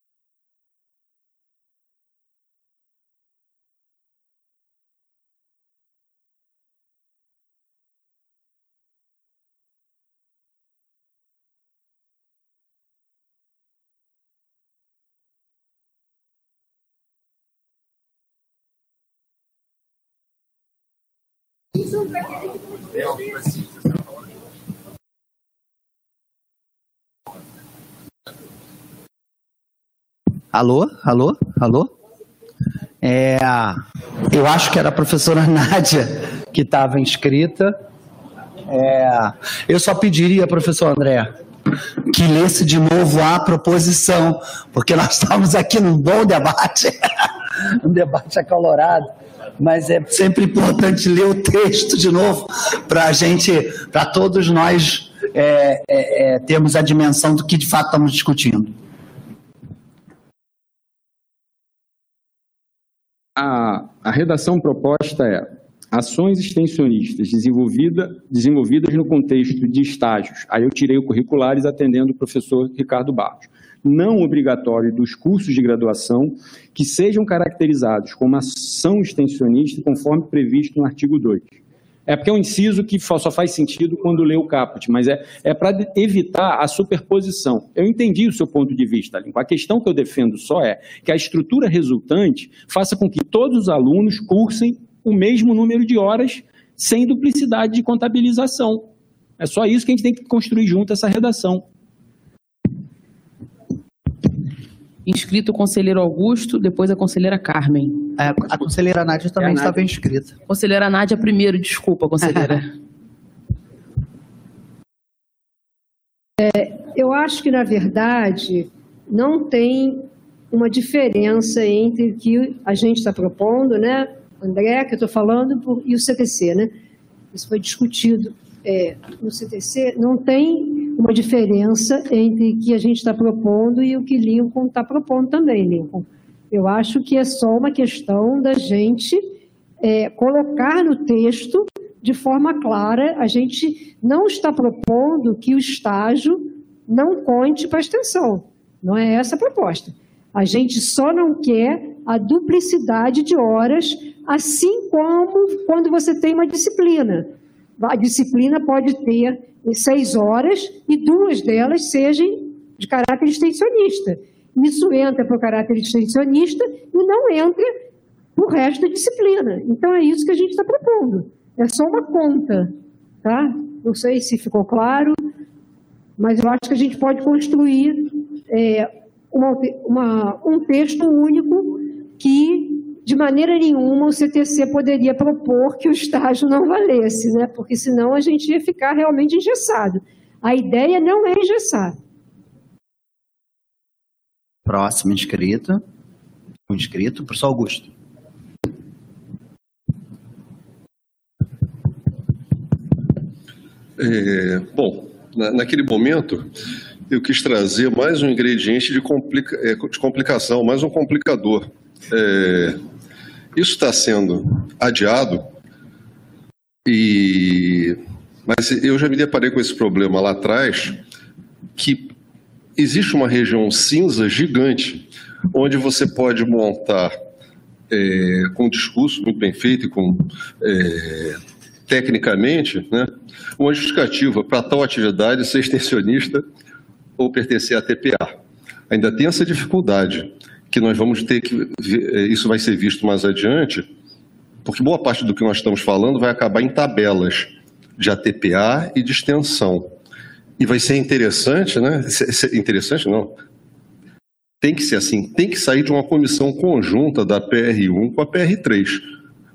Alô? Alô? Alô? É, eu acho que era a professora Nádia que estava inscrita. É, eu só pediria, professor André, que lesse de novo a proposição, porque nós estamos aqui num bom debate, um debate acalorado, mas é sempre importante ler o texto de novo para a gente, para todos nós é, é, é, termos a dimensão do que de fato estamos discutindo. a, a redação proposta é ações extensionistas desenvolvida, desenvolvidas no contexto de estágios. Aí eu tirei o curriculares atendendo o professor Ricardo Barros. Não obrigatório dos cursos de graduação que sejam caracterizados como ação extensionista conforme previsto no artigo 2. É porque é um inciso que só faz sentido quando lê o caput, mas é, é para evitar a superposição. Eu entendi o seu ponto de vista, Lincoln. A questão que eu defendo só é que a estrutura resultante faça com que todos os alunos cursem o mesmo número de horas sem duplicidade de contabilização. É só isso que a gente tem que construir junto essa redação. Inscrito o conselheiro Augusto, depois a conselheira Carmen. É, a conselheira Nádia também É a Nádia. estava inscrita. Conselheira Nádia primeiro, desculpa, conselheira. Eu acho que, na verdade, não tem uma diferença entre o que a gente está propondo, né, André, que eu estou falando, por- e o CTC, né? Isso foi discutido é, no CTC. Não tem uma diferença entre o que a gente está propondo e o que Lincoln está propondo também, Lincoln. Eu acho que é só uma questão da gente é, colocar no texto de forma clara. A gente não está propondo que o estágio não conte para a extensão. Não é essa a proposta. A gente só não quer a duplicidade de horas, assim como quando você tem uma disciplina. A disciplina pode ter seis horas e duas delas sejam de caráter extensionista. Isso entra para o caráter extensionista e não entra para o resto da disciplina. Então é isso que a gente está propondo. É só uma conta, tá? Não sei se ficou claro, mas eu acho que a gente pode construir é, uma- uma- um texto único que, de maneira nenhuma, o CTC poderia propor que o estágio não valesse, né? porque senão a gente ia ficar realmente engessado. A ideia não é engessar. Próximo inscrito. O inscrito, professor Augusto. É, bom, na- naquele momento, eu quis trazer mais um ingrediente de, complica- é, de complicação, mais um complicador. É, isso está sendo adiado, e, mas eu já me deparei com esse problema lá atrás, que existe uma região cinza gigante, onde você pode montar é, com um discurso muito bem feito e com é, tecnicamente, né, uma justificativa para tal atividade ser extensionista ou pertencer à TPA. Ainda tem essa dificuldade, que nós vamos ter que. ver- eh, Isso vai ser visto mais adiante, porque boa parte do que nós estamos falando vai acabar em tabelas de ATPA e de extensão. E vai ser interessante, né? Interessante não. Tem que ser assim, tem que sair de uma comissão conjunta da PR1 com a PR3.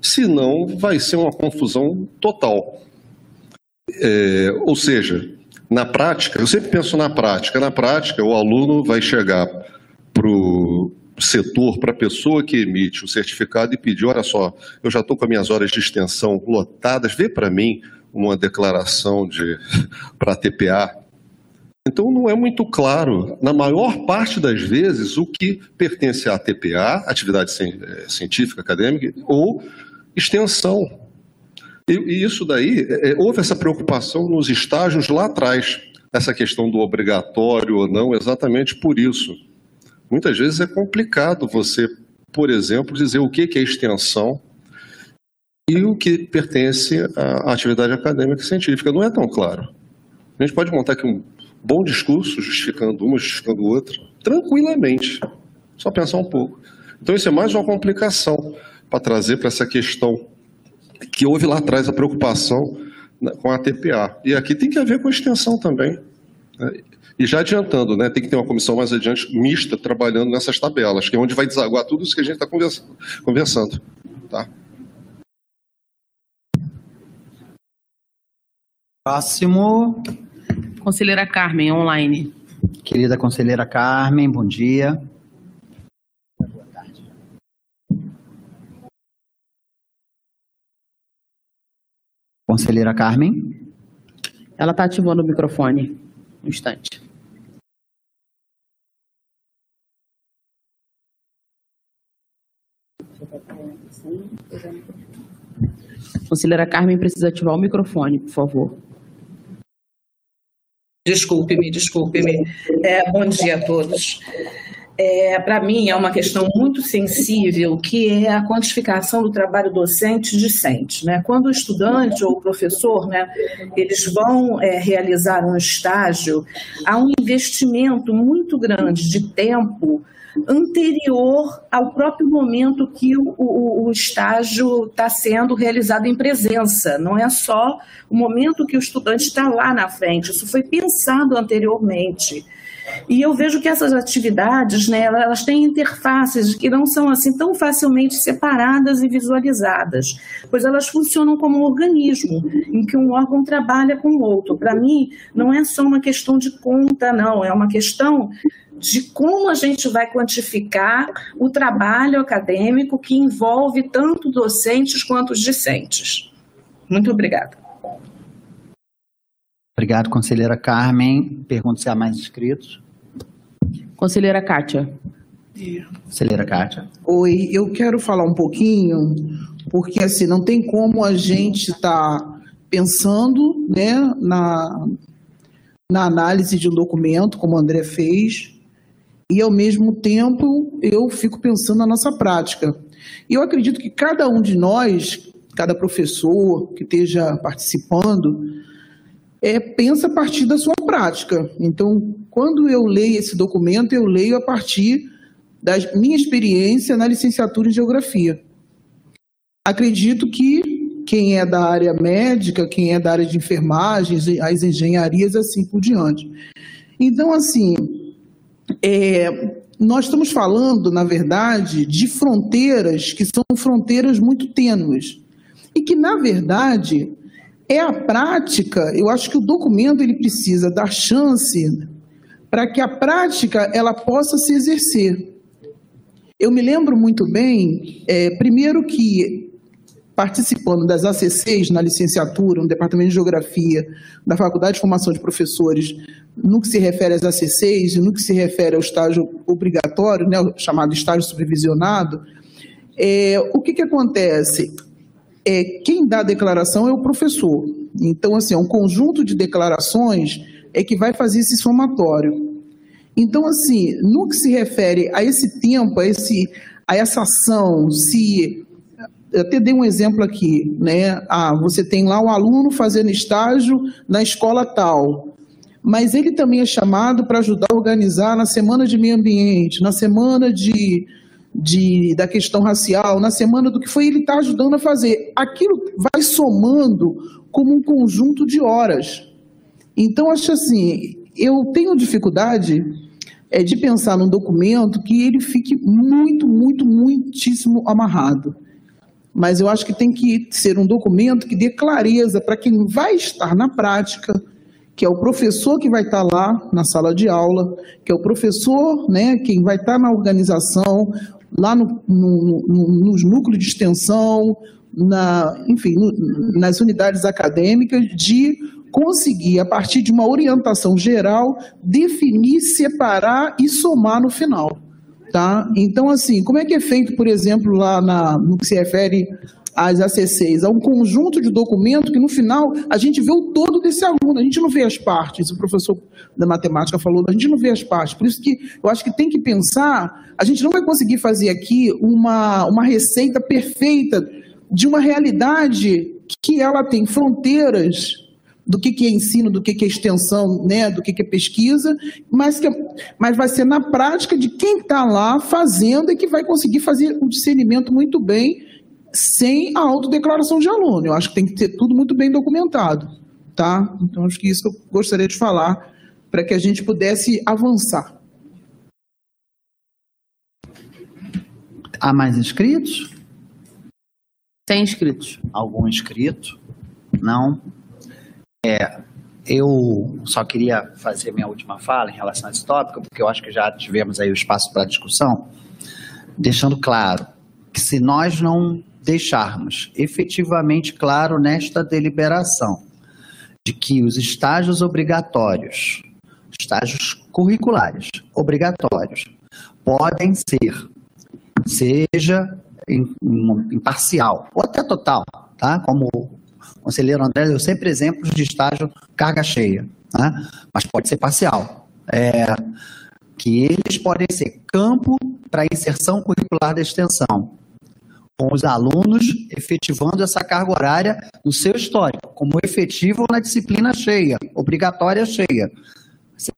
Senão, vai ser uma confusão total. É, ou seja, na prática, eu sempre penso na prática. Na prática, o aluno vai chegar para o setor, para a pessoa que emite o certificado e pedir: olha só, eu já estou com as minhas horas de extensão lotadas, vê para mim uma declaração de para TPA. Então, não é muito claro, na maior parte das vezes, o que pertence à TPA, atividade eh, científica, acadêmica, ou extensão. E, e isso daí, é, houve essa preocupação nos estágios lá atrás, essa questão do obrigatório ou não, exatamente por isso. Muitas vezes é complicado você, por exemplo, dizer o que é extensão e o que pertence à atividade acadêmica e científica. Não é tão claro. A gente pode montar aqui um bom discurso, justificando uma, justificando outra, tranquilamente. Só pensar um pouco. Então, isso é mais uma complicação para trazer para essa questão que houve lá atrás a preocupação né, com a TPA. E aqui tem que haver com a extensão também. E já adiantando, né, tem que ter uma comissão mais adiante mista trabalhando nessas tabelas, que é onde vai desaguar tudo isso que a gente está conversando. conversando tá? Próximo, Conselheira Carmen, online. querida conselheira Carmen, bom dia. Conselheira Carmen, Ela está ativando o microfone. Um instante. Conselheira Carmen precisa ativar o microfone, por favor. Desculpe-me, desculpe-me. É, bom dia a todos. É, Para mim, é uma questão muito sensível, que é a quantificação do trabalho docente-discente. Né? Quando o estudante ou o professor, né, eles vão é, realizar um estágio, há um investimento muito grande de tempo anterior ao próprio momento que o, o, o estágio está sendo realizado em presença. Não é só o momento que o estudante está lá na frente, isso foi pensado anteriormente. E eu vejo que essas atividades, né, elas têm interfaces que não são assim tão facilmente separadas e visualizadas, pois elas funcionam como um organismo em que um órgão trabalha com o outro. Para mim, não é só uma questão de conta, não, é uma questão de como a gente vai quantificar o trabalho acadêmico que envolve tanto docentes quanto os discentes. Muito obrigada. Obrigado, conselheira Carmen. Pergunto se há mais inscritos. Conselheira Kátia. Conselheira Kátia. Oi, eu quero falar um pouquinho, porque assim, não tem como a gente estar tá pensando né, na, na análise de um documento, como o André fez, e ao mesmo tempo eu fico pensando na nossa prática. E eu acredito que cada um de nós, cada professor que esteja participando, é, pensa a partir da sua prática. Então, quando eu leio esse documento, eu leio a partir da minha experiência na licenciatura em Geografia. Acredito que quem é da área médica, quem é da área de enfermagem, as engenharias, assim por diante. Então, assim, é, nós estamos falando, na verdade, de fronteiras que são fronteiras muito tênues. E que, na verdade, é a prática, eu acho que o documento ele precisa dar chance para que a prática ela possa se exercer. Eu me lembro muito bem, é, primeiro que participando das ACCs na licenciatura, no Departamento de Geografia da Faculdade de Formação de Professores, no que se refere às ACCs e no que se refere ao estágio obrigatório, né, chamado estágio supervisionado, é, o que, que acontece? é, quem dá a declaração é o professor. Então, assim, é um conjunto de declarações é que vai fazer esse somatório. Então, assim, no que se refere a esse tempo, a, esse, a essa ação, se eu até dei um exemplo aqui, né? Ah, você tem lá um aluno fazendo estágio na escola tal, mas ele também é chamado para ajudar a organizar na semana de meio ambiente, na semana de de, da questão racial, na semana do que foi, ele está ajudando a fazer. Aquilo vai somando como um conjunto de horas. Então, acho assim, eu tenho dificuldade é, de pensar num documento que ele fique muito, muito, muitíssimo amarrado. Mas eu acho que tem que ser um documento que dê clareza para quem vai estar na prática, que é o professor que vai estar lá na sala de aula, que é o professor, né, quem vai estar na organização, lá no, no, no, nos núcleos de extensão, na, enfim, nas unidades acadêmicas, de conseguir, a partir de uma orientação geral, definir, separar e somar no final. Tá? Então, assim, como é que é feito, por exemplo, lá na, no que se refere às ACCs? É um conjunto de documentos que, no final, a gente vê o todo desse aluno, a gente não vê as partes. O professor da matemática falou, a gente não vê as partes. Por isso que eu acho que tem que pensar, a gente não vai conseguir fazer aqui uma, uma receita perfeita de uma realidade que ela tem fronteiras do que, que é ensino, do que, que é extensão, né, do que, que é pesquisa, mas, que, mas vai ser na prática de quem está lá fazendo e que vai conseguir fazer o discernimento muito bem sem a autodeclaração de aluno. Eu acho que tem que ter tudo muito bem documentado. Tá? Então, acho que isso eu gostaria de falar para que a gente pudesse avançar. Há mais inscritos? Tem inscritos. Algum inscrito? Não? É, eu só queria fazer minha última fala em relação a esse tópico, porque eu acho que já tivemos aí o espaço para discussão, deixando claro que se nós não deixarmos efetivamente claro nesta deliberação de que os estágios obrigatórios, estágios curriculares obrigatórios, podem ser, seja em, em, em parcial, ou até total, tá? Como conselheiro André deu sempre exemplos de estágio carga cheia, né? mas pode ser parcial. É, que eles podem ser campo para inserção curricular da extensão, com os alunos efetivando essa carga horária no seu histórico, como efetivo na disciplina cheia, obrigatória cheia.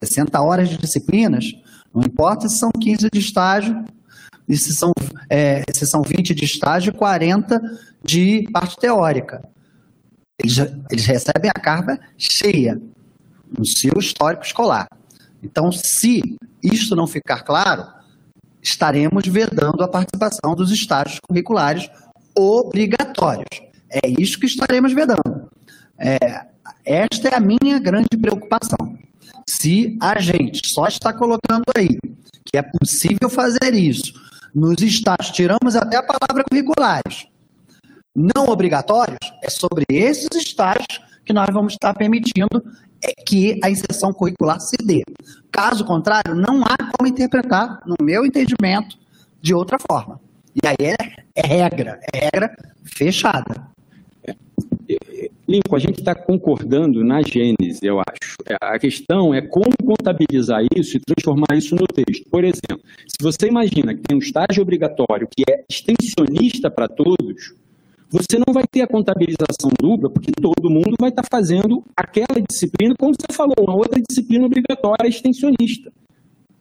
60 horas de disciplinas, não importa se são 15 de estágio, se são, é, se são 20 de estágio e 40 de parte teórica. Eles, eles recebem a carga cheia no seu histórico escolar. Então, se isto não ficar claro, estaremos vedando a participação dos estágios curriculares obrigatórios. É isso que estaremos vedando. É, esta é a minha grande preocupação. Se a gente só está colocando aí que é possível fazer isso nos estágios, tiramos até a palavra curriculares, não obrigatórios, é sobre esses estágios que nós vamos estar permitindo é que a inserção curricular se dê. Caso contrário, não há como interpretar, no meu entendimento, de outra forma. E aí é, é regra, é regra fechada. Lincoln, a gente está concordando na gênese, eu acho. É, a questão é como contabilizar isso e transformar isso no texto. Por exemplo, se você imagina que tem um estágio obrigatório que é extensionista para todos, você não vai ter a contabilização dupla, porque todo mundo vai estar fazendo aquela disciplina, como você falou, uma outra disciplina obrigatória extensionista.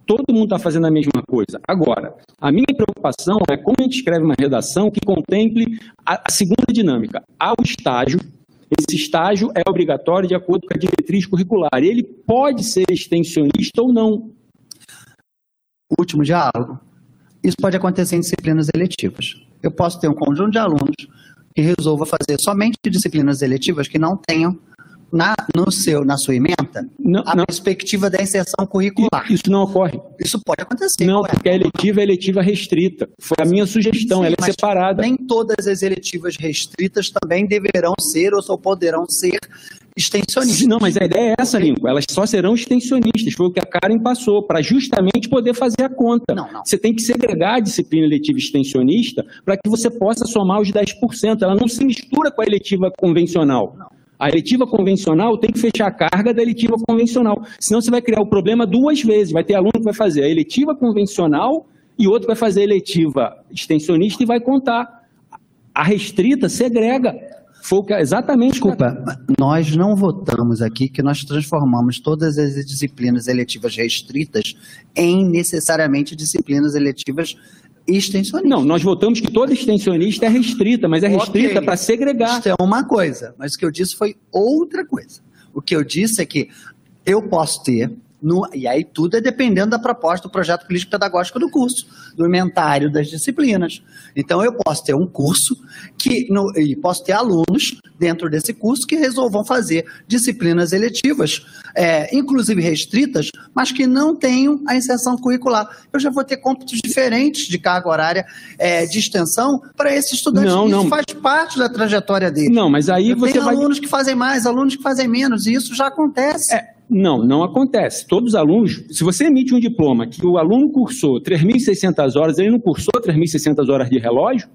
Todo mundo está fazendo a mesma coisa. Agora, a minha preocupação é como a gente escreve uma redação que contemple a, a segunda dinâmica. Há o estágio, esse estágio é obrigatório de acordo com a diretriz curricular. Ele pode ser extensionista ou não. Último diálogo. Isso pode acontecer em disciplinas eletivas. Eu posso ter um conjunto de alunos que resolva fazer somente disciplinas eletivas que não tenham na, no seu, na sua emenda não, a não. perspectiva da inserção curricular. Isso não ocorre. Isso pode acontecer. Não, porque a eletiva é eletiva restrita. Foi a minha sugestão, Sim, ela é separada. Nem todas as eletivas restritas também deverão ser ou só poderão ser extensionistas. Não, mas a ideia é essa, Lincoln. Elas só serão extensionistas. Foi o que a Karen passou, para justamente poder fazer a conta. Não, não. Você tem que segregar a disciplina eletiva extensionista para que você possa somar os 10%. Ela não se mistura com a eletiva convencional. Não. A eletiva convencional tem que fechar a carga da eletiva convencional. Senão você vai criar o problema duas vezes. Vai ter aluno que vai fazer a eletiva convencional e outro vai fazer a eletiva extensionista e vai contar. A restrita segrega. Foi exatamente. Desculpa, nós não votamos aqui que nós transformamos todas as disciplinas eletivas restritas em necessariamente disciplinas eletivas extensionista. Não, nós votamos que toda extensionista é restrita, mas é restrita okay. para segregar. Isso é uma coisa, mas o que eu disse foi outra coisa. O que eu disse é que eu posso ter no, e aí tudo é dependendo da proposta do projeto político pedagógico do curso, do inventário das disciplinas. Então eu posso ter um curso que no, e posso ter alunos dentro desse curso que resolvam fazer disciplinas eletivas, é, inclusive restritas, mas que não tenham a inserção curricular. Eu já vou ter cômputos diferentes de carga horária é, de extensão para esse estudante. Não, isso não. faz parte da trajetória dele. Não, mas aí eu você tenho vai... alunos que fazem mais, alunos que fazem menos, e isso já acontece. É. Não, não acontece. Todos os alunos, se você emite um diploma que o aluno cursou 3.600 horas, ele não cursou 3.600 horas de relógio?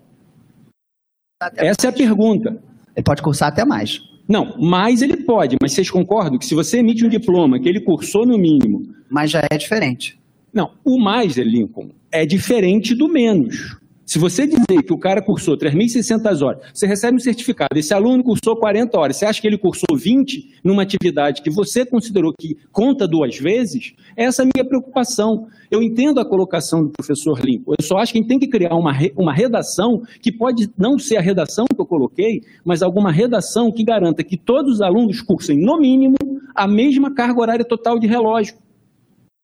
Até Essa mais. é a pergunta. Ele pode cursar até mais. Não, mais ele pode, mas vocês concordam que se você emite um diploma que ele cursou no mínimo. Mas já é diferente. Não, o mais, Lincoln, é diferente do menos. Se você dizer que o cara cursou 3.600 horas, você recebe um certificado, esse aluno cursou 40 horas, você acha que ele cursou 20 numa atividade que você considerou que conta duas vezes? Essa é a minha preocupação. Eu entendo a colocação do professor Lincoln, eu só acho que a gente tem que criar uma, uma redação que pode não ser a redação que eu coloquei, mas alguma redação que garanta que todos os alunos cursem, no mínimo, a mesma carga horária total de relógio.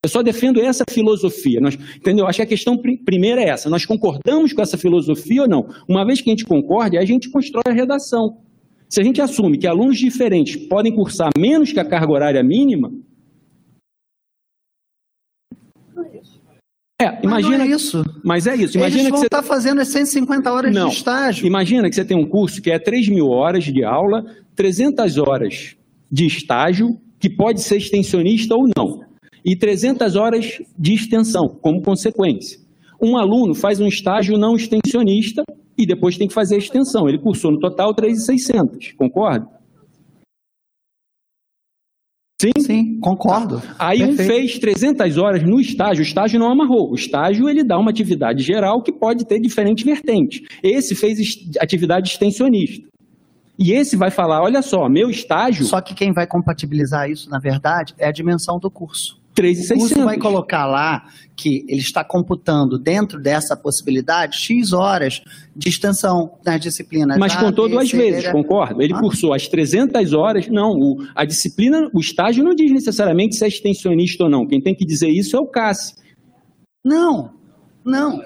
Eu só defendo essa filosofia. Nós, entendeu? Acho que a questão primeira é essa. Nós concordamos com essa filosofia ou não? Uma vez que a gente concorde, a gente constrói a redação. Se a gente assume que alunos diferentes podem cursar menos que a carga horária mínima. É, imagina mas é isso. Mas é isso. Imagina Eles vão que você está fazendo 150 horas não. de estágio. Imagina que você tem um curso que é 3 mil horas de aula, 300 horas de estágio, que pode ser extensionista ou não e 300 horas de extensão, como consequência. Um aluno faz um estágio não extensionista e depois tem que fazer a extensão. Ele cursou no total 3,600, concorda? Sim? Sim, concordo. Aí um fez 300 horas no estágio, o estágio não amarrou. O estágio ele dá uma atividade geral que pode ter diferentes vertentes. Esse fez atividade extensionista. E esse vai falar, olha só, meu estágio... Só que quem vai compatibilizar isso, na verdade, é a dimensão do curso. 3,600. O curso vai colocar lá que ele está computando dentro dessa possibilidade X horas de extensão nas disciplinas. Mas A, contou B, duas C, vezes, D, concordo? Ele Ah. cursou as 300 horas. Não, o- a disciplina, o estágio não diz necessariamente se é extensionista ou não. Quem tem que dizer isso é o CASS. Não, não.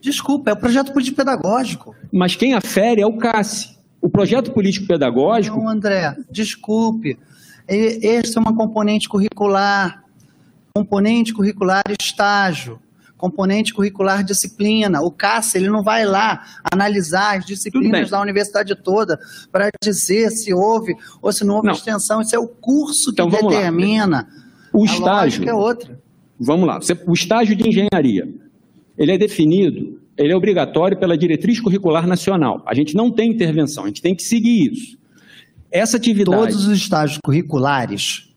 Desculpa, é o projeto político pedagógico. Mas quem afere é o CASS. O projeto político pedagógico. Não, André, desculpe. E- Esse é uma componente curricular. Componente curricular estágio. Componente curricular disciplina. O CAS, ele não vai lá analisar as disciplinas da universidade toda para dizer se houve ou se não houve Não. extensão. Isso é o curso que Então, determina. O estágio. é outra. Vamos lá. O estágio de engenharia, ele é definido, ele é obrigatório pela diretriz curricular nacional. A gente não tem intervenção, a gente tem que seguir isso. Essa atividade. Todos os estágios curriculares,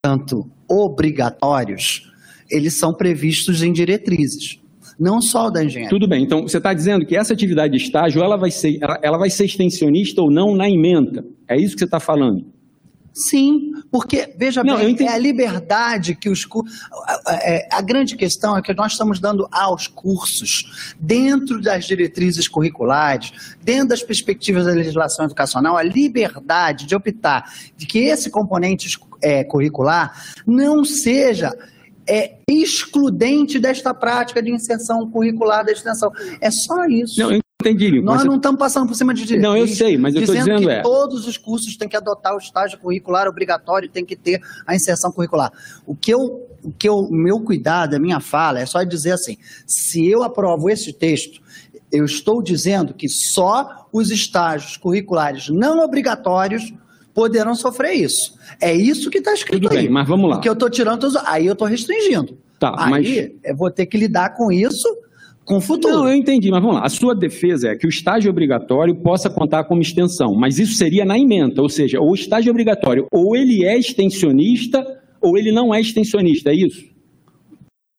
tanto obrigatórios, eles são previstos em diretrizes, não só da engenharia. Tudo bem. Então, você está dizendo que essa atividade de estágio, ela vai ser, ela, ela vai ser extensionista ou não na emenda. É isso que você está falando? Sim, porque, veja Não, bem, é a liberdade que os cursos. A, a grande questão é que nós estamos dando aos cursos, dentro das diretrizes curriculares, dentro das perspectivas da legislação educacional, a liberdade de optar de que esse componente é, curricular não seja é, excludente desta prática de inserção curricular da extensão. É só isso. Não, eu entendi. Nós não estamos passando por cima de diretriz. Não, eu sei, mas eu tô dizendo dizendo que é- todos os cursos têm que adotar o estágio curricular obrigatório, tem que ter a inserção curricular. O que eu, o que eu, meu cuidado, a minha fala é só dizer assim: se eu aprovo esse texto, eu estou dizendo que só os estágios curriculares não obrigatórios poderão sofrer isso. É isso que está escrito Tudo aí. bem, mas vamos lá. Porque eu estou tirando, aí eu estou restringindo. Tá, aí mas- eu vou ter que lidar com isso com o futuro. Não, eu entendi, mas vamos lá. A sua defesa é que o estágio obrigatório possa contar como extensão, mas isso seria na emenda, ou seja, o estágio obrigatório ou ele é extensionista ou ele não é extensionista, é isso?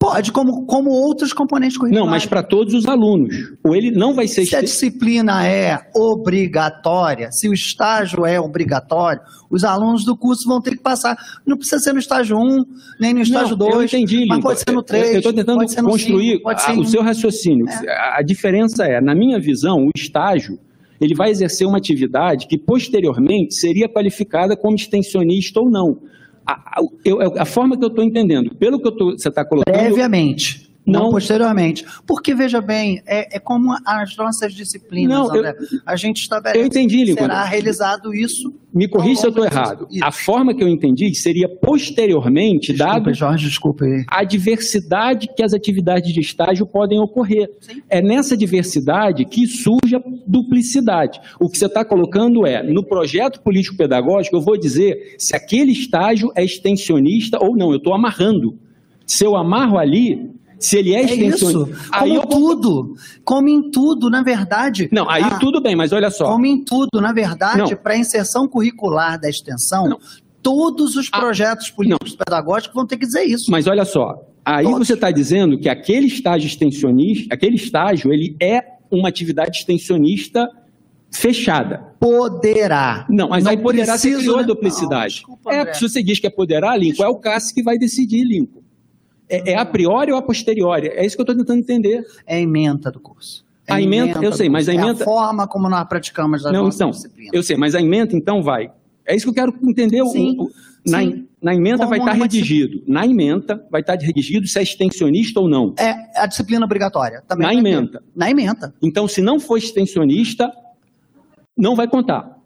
Pode, como, como outros componentes curriculares. Não, mas para todos os alunos. Ou ele não vai ser Se a disciplina é obrigatória, se o estágio é obrigatório, os alunos do curso vão ter que passar. Não precisa ser no estágio 1, nem no estágio Não, 2. Eu entendi, mas pode ser no 3. Eu estou tentando construir 5, pode ser a- no- o seu raciocínio. A, a diferença é, na minha visão, o estágio ele vai exercer uma atividade que posteriormente seria qualificada como extensionista ou não. A, a- eu- a forma que eu estou entendendo, pelo que eu tô- você está colocando. Previamente. Não, Não. posteriormente. Porque, veja bem, é, é como as nossas disciplinas, Não, eu- André. a gente estabelece eu entendi, Lincoln. será realizado isso. Me corrija se eu estou errado. disso. A forma que eu entendi seria posteriormente, dado Jorge, desculpa aí. a diversidade que as atividades de estágio podem ocorrer. É nessa diversidade que surge a duplicidade. O que você está colocando é, no projeto político-pedagógico, eu vou dizer se aquele estágio é extensionista ou não. Eu estou amarrando. Se eu amarro ali, se ele é, É isso. extensionista. Como aí eu tudo. Como em tudo, na verdade. Não, aí Ah, tudo bem, mas olha só. Como em tudo, na verdade, Não. para a inserção curricular da extensão, todos os projetos políticos pedagógicos vão ter que dizer isso. Mas olha só, aí Todos. você está dizendo que aquele estágio extensionista, aquele estágio, ele é uma atividade extensionista fechada. Poderá. Não, mas Não aí poderá ser criou a né? duplicidade. Não, desculpa, é, se você diz que é poderá, Lincoln, é o CAS que vai decidir, Lincoln. É, é a priori ou a posteriori? É isso que eu estou tentando entender. É a emenda do curso. É A ementa, eu sei, mas a ementa- É a forma como nós praticamos as Não, então, disciplinas. eu sei, mas a emenda então vai. É isso que eu quero entender. o- Sim, o- na, sim. na emenda Como vai estar numa redigido. Na emenda vai estar redigido se é extensionista ou não. É a disciplina obrigatória. Também Na vai ter. emenda. Na emenda. Então, se não for extensionista, não vai contar.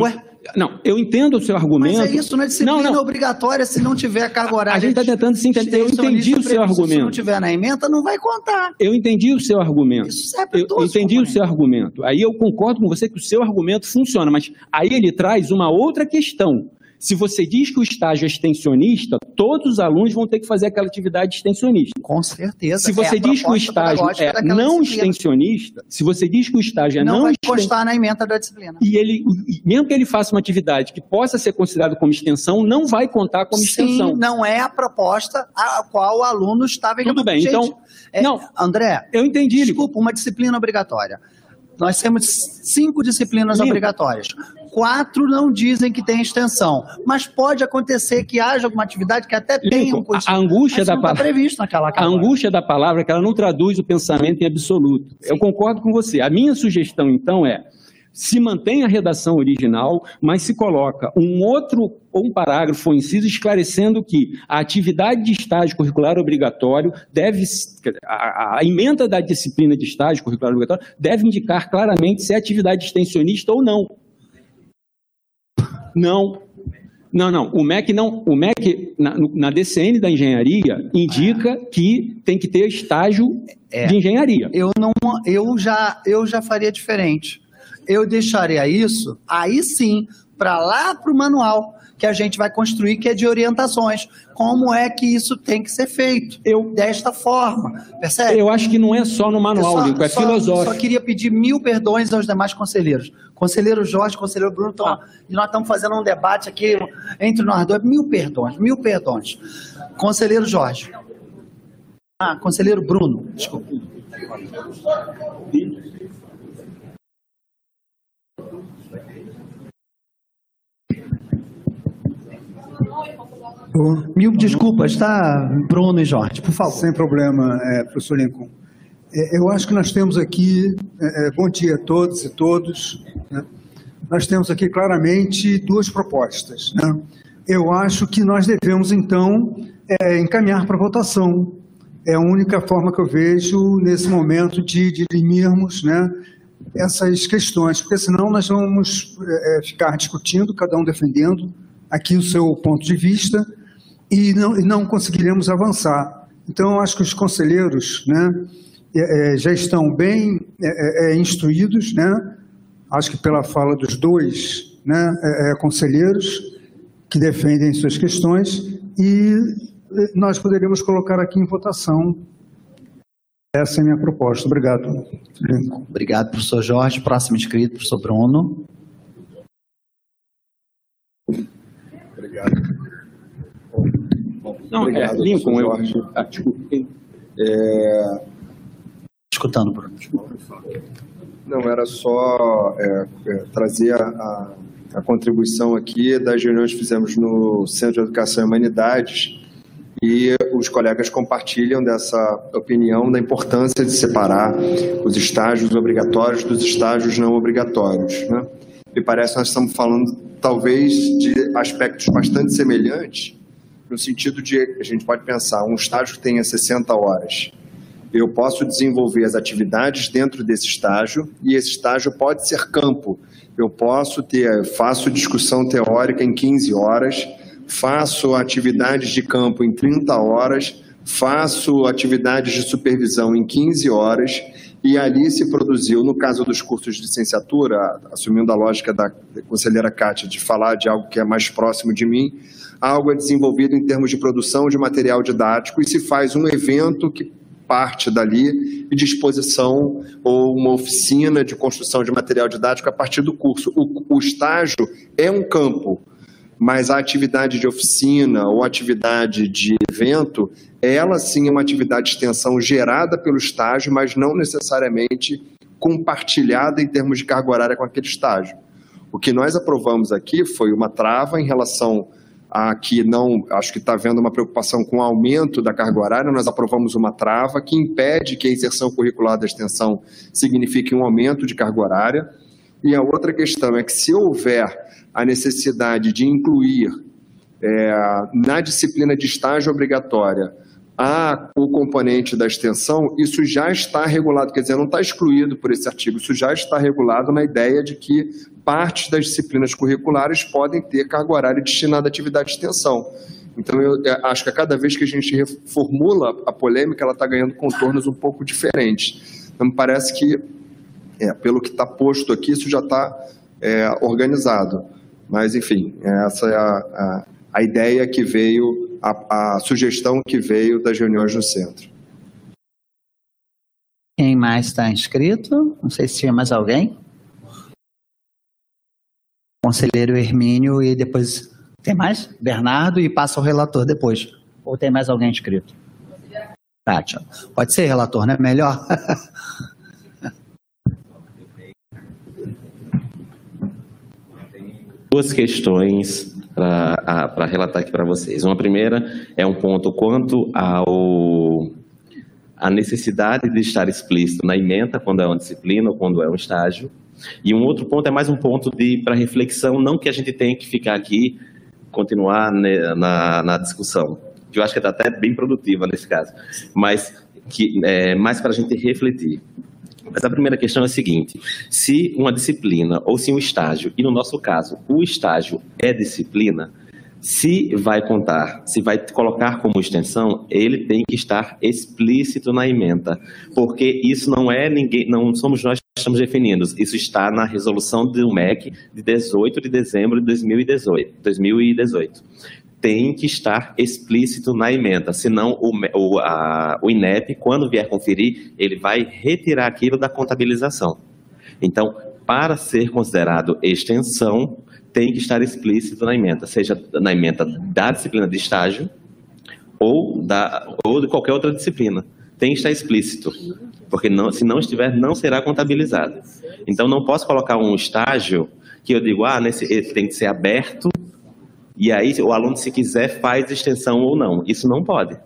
Ué, Não, eu entendo o seu mas argumento. é isso, não é disciplina Não, não. obrigatória se não tiver carga horária. A gente está tentando se entender. Eu entendi o seu Se não argumento. tiver na emenda, não vai contar. Eu entendi o seu argumento. Isso serve para Eu todos os entendi o seu argumento. Aí eu concordo com você que o seu argumento funciona, mas aí ele traz uma outra questão. Se você diz que o estágio é extensionista, todos os alunos vão ter que fazer aquela atividade extensionista. Com certeza. Se você é diz que o estágio é não extensionista, se você diz que o estágio é não, não vai constar na emenda da disciplina. e ele, mesmo que ele faça uma atividade que possa ser considerada como extensão, não vai contar como extensão. Sim, não é a proposta a qual o aluno estava Tudo bem, Gente, então- é, não. André, Eu entendi. desculpa, uma disciplina obrigatória. Nós temos cinco disciplinas Lindo. obrigatórias. Quatro não dizem que tem extensão, mas pode acontecer que haja alguma atividade que até tenha um a angústia da está palavra- previsto naquela A angústia da palavra é que ela não traduz o pensamento em absoluto. Eu concordo com você. A minha sugestão, então, é se mantém a redação original, mas se coloca um outro ou um parágrafo ou inciso esclarecendo que a atividade de estágio curricular obrigatório deve, a, a emenda da disciplina de estágio curricular obrigatório deve indicar claramente se é atividade extensionista ou não. Não. Não, não. O MEC não. O MEC na, na DCN da engenharia indica que tem que ter estágio É. de engenharia. Eu não, eu já, eu já faria diferente. Eu deixaria isso, aí sim, para lá para o manual que a gente vai construir, que é de orientações. Como é que isso tem que ser feito? Eu, desta forma, percebe? eu acho que não é só no manual, Eu só- Lincoln, é só- filosófico. Só queria pedir mil perdões aos demais conselheiros. Conselheiro Jorge, conselheiro Bruno, tão- Ah. e nós estamos fazendo um debate aqui entre nós dois. Mil perdões, mil perdões. Conselheiro Jorge. Ah, conselheiro Bruno, desculpa. Mil desculpas, tá, Bruno e Jorge, por favor. Sem problema, é, professor Lincoln. É, eu acho que nós temos aqui, é, é, bom dia a todos e todos, né? nós temos aqui claramente duas propostas. né? Eu acho que nós devemos, então, é, encaminhar para votação. É a única forma que eu vejo nesse momento de dirimirmos né, essas questões, porque senão nós vamos é, é, ficar discutindo, cada um defendendo aqui o seu ponto de vista, e não, e não conseguiremos avançar. Então, eu acho que os conselheiros né, é, é, já estão bem é, é, instruídos, né, acho que pela fala dos dois né, é, é, conselheiros que defendem suas questões, e é, nós poderíamos colocar aqui em votação. Essa é a minha proposta. Obrigado. Obrigado, professor Jorge. Próximo inscrito, professor Bruno. Obrigado. Não, Obrigado, é, Lincoln, eu, Jorge. ah, desculpe. É, Escutando, Bruno. Não, era só é, é, trazer a, a, a contribuição aqui das reuniões que fizemos no Centro de Educação e Humanidades e os colegas compartilham dessa opinião da importância de separar os estágios obrigatórios dos estágios não obrigatórios. Né? Me parece que nós estamos falando, talvez, de aspectos bastante semelhantes, no sentido de a gente pode pensar um estágio que tenha 60 horas eu posso desenvolver as atividades dentro desse estágio e esse estágio pode ser campo. Eu posso ter, faço discussão teórica em 15 horas, faço atividades de campo em 30 horas, faço atividades de supervisão em 15 horas e ali se produziu, no caso dos cursos de licenciatura, assumindo a lógica da conselheira Kátia de falar de algo que é mais próximo de mim, algo é desenvolvido em termos de produção de material didático e se faz um evento que parte dali e disposição ou uma oficina de construção de material didático a partir do curso. O, o estágio é um campo, mas a atividade de oficina ou atividade de evento, ela sim é uma atividade de extensão gerada pelo estágio, mas não necessariamente compartilhada em termos de carga horária com aquele estágio. O que nós aprovamos aqui foi uma trava em relação a que não, acho que está havendo uma preocupação com o aumento da carga horária, nós aprovamos uma trava que impede que a inserção curricular da extensão signifique um aumento de carga horária. E a outra questão é que se houver a necessidade de incluir é, na disciplina de estágio obrigatória a, o componente da extensão, isso já está regulado, quer dizer, não está excluído por esse artigo, isso já está regulado na ideia de que partes das disciplinas curriculares podem ter carga horária destinada à atividade de extensão. Então, eu acho que a cada vez que a gente reformula a polêmica, ela está ganhando contornos um pouco diferentes. Então, me parece que, é, pelo que está posto aqui, isso já está é, organizado. Mas, enfim, essa é a, a, a ideia que veio, a, a sugestão que veio das reuniões no centro. Quem mais está inscrito? Não sei se tinha mais alguém. Conselheiro Hermínio e depois. Tem mais? Bernardo e passa o relator depois. Ou tem mais alguém inscrito? Kátia. Pode ser relator, né? Melhor. Duas questões para relatar aqui para vocês. Uma primeira é um ponto quanto ao a necessidade de estar explícito na emenda quando é uma disciplina ou quando é um estágio. E um outro ponto é mais um ponto de para reflexão, não que a gente tenha que ficar aqui continuar né, na, na discussão, que eu acho que está até bem produtiva nesse caso, mas que é mais para a gente refletir. Mas a primeira questão é a seguinte: se uma disciplina ou se um estágio, e no nosso caso, o estágio é disciplina, se vai contar, se vai colocar como extensão, ele tem que estar explícito na emenda, porque isso não é ninguém, não somos nós que estamos definindo, isso está na resolução do MEC de 18 de dezembro de 2018. 2018. Tem que estar explícito na emenda, senão o, o, a, o INEP, quando vier conferir, ele vai retirar aquilo da contabilização. Então, para ser considerado extensão, tem que estar explícito na emenda, seja na emenda da disciplina de estágio ou, da, ou de qualquer outra disciplina. Tem que estar explícito, porque não, se não estiver, não será contabilizado. Então, não posso colocar um estágio que eu digo, ah, nesse, esse tem que ser aberto, e aí o aluno, se quiser, faz extensão ou não. Isso não pode.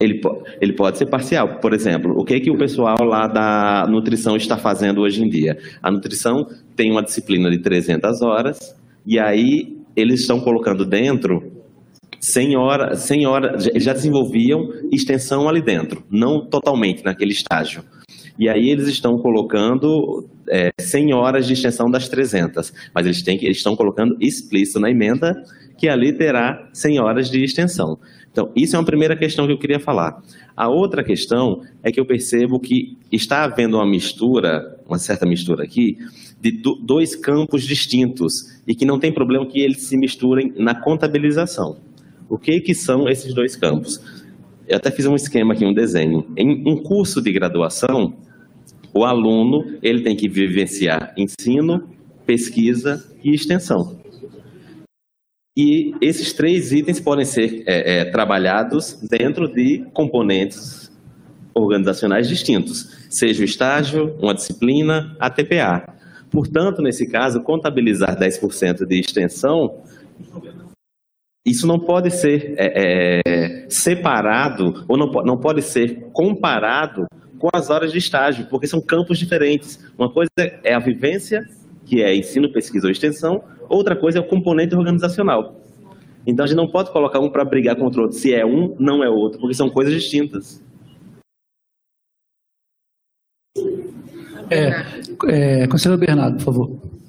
Ele, ele pode ser parcial. Por exemplo, o que, que o pessoal lá da nutrição está fazendo hoje em dia? A nutrição tem uma disciplina de 300 horas e aí eles estão colocando dentro 100 horas, 100 horas, já desenvolviam extensão ali dentro, não totalmente naquele estágio. E aí eles estão colocando é, 100 horas de extensão das 300, mas eles, têm, eles estão colocando explícito na emenda que ali terá 100 horas de extensão. Então, isso é uma primeira questão que eu queria falar. A outra questão é que eu percebo que está havendo uma mistura, uma certa mistura aqui, de dois campos distintos e que não tem problema que eles se misturem na contabilização. O que, que são esses dois campos? Eu até fiz um esquema aqui, um desenho. Em um curso de graduação, o aluno ele tem que vivenciar ensino, pesquisa e extensão. E esses três itens podem ser é, é, trabalhados dentro de componentes organizacionais distintos, seja o estágio, uma disciplina, a TPA. Portanto, nesse caso, contabilizar 10% de extensão, isso não pode ser é, é, separado ou não, não pode ser comparado com as horas de estágio, porque são campos diferentes. Uma coisa é a vivência, que é ensino, pesquisa ou extensão, Outra coisa é o componente organizacional. Então a gente não pode colocar um para brigar contra o outro. Se é um, não é outro, porque são coisas distintas. É, é, Conselheiro Bernardo, por favor.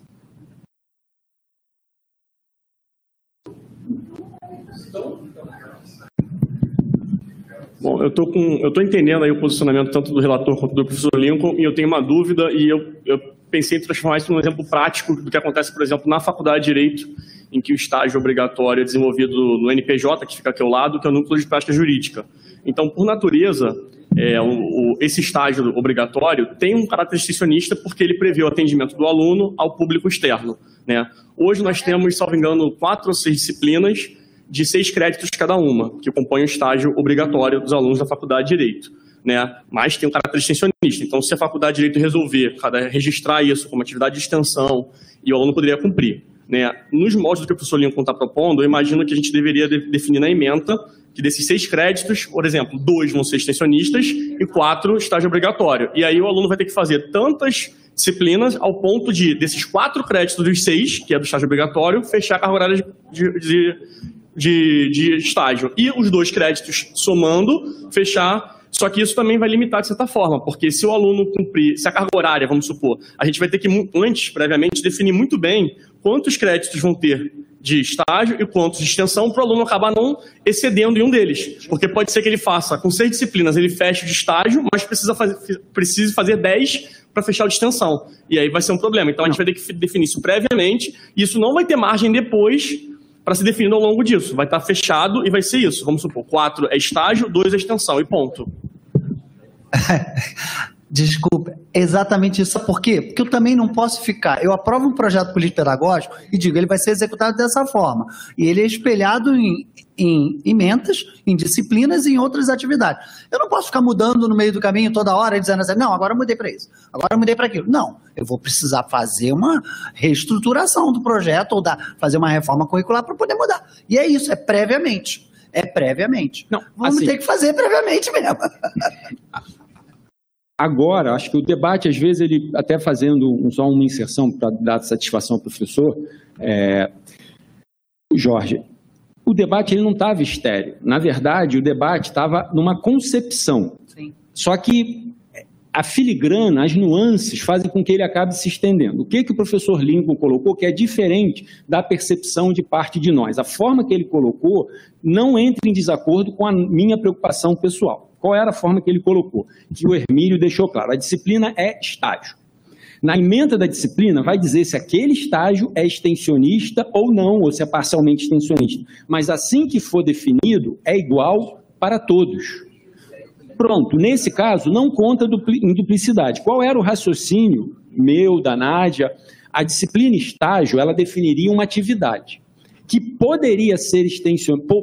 Bom, eu estou com, eu estou entendendo aí o posicionamento tanto do relator quanto do professor Lincoln e eu tenho uma dúvida e eu, eu pensei em transformar isso num exemplo prático do que acontece, por exemplo, na faculdade de Direito, em que o estágio obrigatório é desenvolvido no NPJ, que fica aqui ao lado, que é o Núcleo de Prática Jurídica. Então, por natureza, é, o, o, esse estágio obrigatório tem um caráter extensionista porque ele prevê o atendimento do aluno ao público externo. Né? Hoje nós temos, salvo engano, quatro ou seis disciplinas de seis créditos cada uma, que compõem o estágio obrigatório dos alunos da faculdade de Direito né? mas tem um caráter extensionista. Então, se a faculdade de Direito resolver registrar isso como atividade de extensão, e o aluno poderia cumprir. Né? Nos moldes do que o professor Lincoln está propondo, eu imagino que a gente deveria de definir na emenda que desses seis créditos, por exemplo, dois vão ser extensionistas e quatro estágio obrigatório. E aí o aluno vai ter que fazer tantas disciplinas ao ponto de, desses quatro créditos dos seis, que é do estágio obrigatório, fechar a carga horária de, de, de, de estágio. E os dois créditos somando, fechar Só que isso também vai limitar de certa forma, porque se o aluno cumprir, se a carga horária, vamos supor, a gente vai ter que, antes, previamente, definir muito bem quantos créditos vão ter de estágio e quantos de extensão para o aluno acabar não excedendo em um deles. Porque pode ser que ele faça, com seis disciplinas, ele feche de estágio, mas precisa fazer, precise fazer dez para fechar o de extensão. E aí vai ser um problema. Então a gente vai ter que definir isso previamente, e isso não vai ter margem depois para ser definido ao longo disso. Vai estar fechado e vai ser isso. Vamos supor, quatro é estágio, dois é extensão e ponto. Desculpa, exatamente isso. Por quê? Porque eu também não posso ficar. Eu aprovo um projeto político-pedagógico e digo, ele vai ser executado dessa forma. E ele é espelhado em, em emendas, em disciplinas e em outras atividades. Eu não posso ficar mudando no meio do caminho toda hora dizendo assim, não, agora eu mudei para isso, agora eu mudei para aquilo. Não, eu vou precisar fazer uma reestruturação do projeto ou da, fazer uma reforma curricular para poder mudar. E é isso, é previamente. É previamente. Não, Vamos assim, ter que fazer previamente mesmo. Agora, acho que o debate, às vezes, ele até fazendo só uma inserção para dar satisfação ao professor, é, Jorge, o debate ele não estava estéreo. Na verdade, o debate estava numa concepção. Sim. Só que a filigrana, as nuances fazem com que ele acabe se estendendo. O que, que o professor Lincoln colocou que é diferente da percepção de parte de nós? A forma que ele colocou não entra em desacordo com a minha preocupação pessoal. Qual era a forma que ele colocou? Que o Hermílio deixou claro. A disciplina é estágio. Na emenda da disciplina, vai dizer se aquele estágio é extensionista ou não, ou se é parcialmente extensionista. Mas assim que for definido, é igual para todos. Pronto, nesse caso, não conta em duplicidade. Qual era o raciocínio meu, da Nádia? A disciplina estágio, ela definiria uma atividade que poderia ser,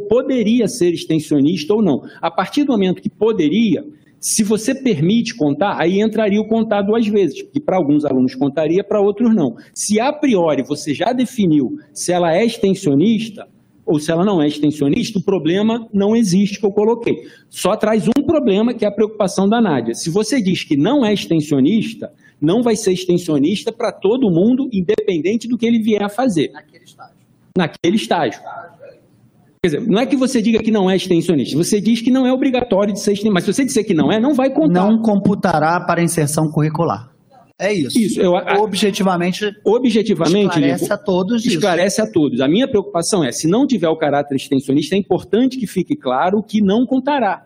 poderia ser extensionista ou não. A partir do momento que poderia, se você permite contar, aí entraria o contar duas vezes, que para alguns alunos contaria, para outros não. Se a priori você já definiu se ela é extensionista ou se ela não é extensionista, o problema não existe que eu coloquei. Só traz um problema, que é a preocupação da Nádia. Se você diz que não é extensionista, não vai ser extensionista para todo mundo, independente do que ele vier a fazer naquele estágio. Quer dizer, não é que você diga que não é extensionista, você diz que não é obrigatório de ser extensionista, mas se você disser que não é, não vai contar. Não computará para inserção curricular. É isso. Isso. Eu, objetivamente, objetivamente esclarece a todos Esclarece isso. a todos. A minha preocupação é, se não tiver o caráter extensionista, é importante que fique claro que não contará.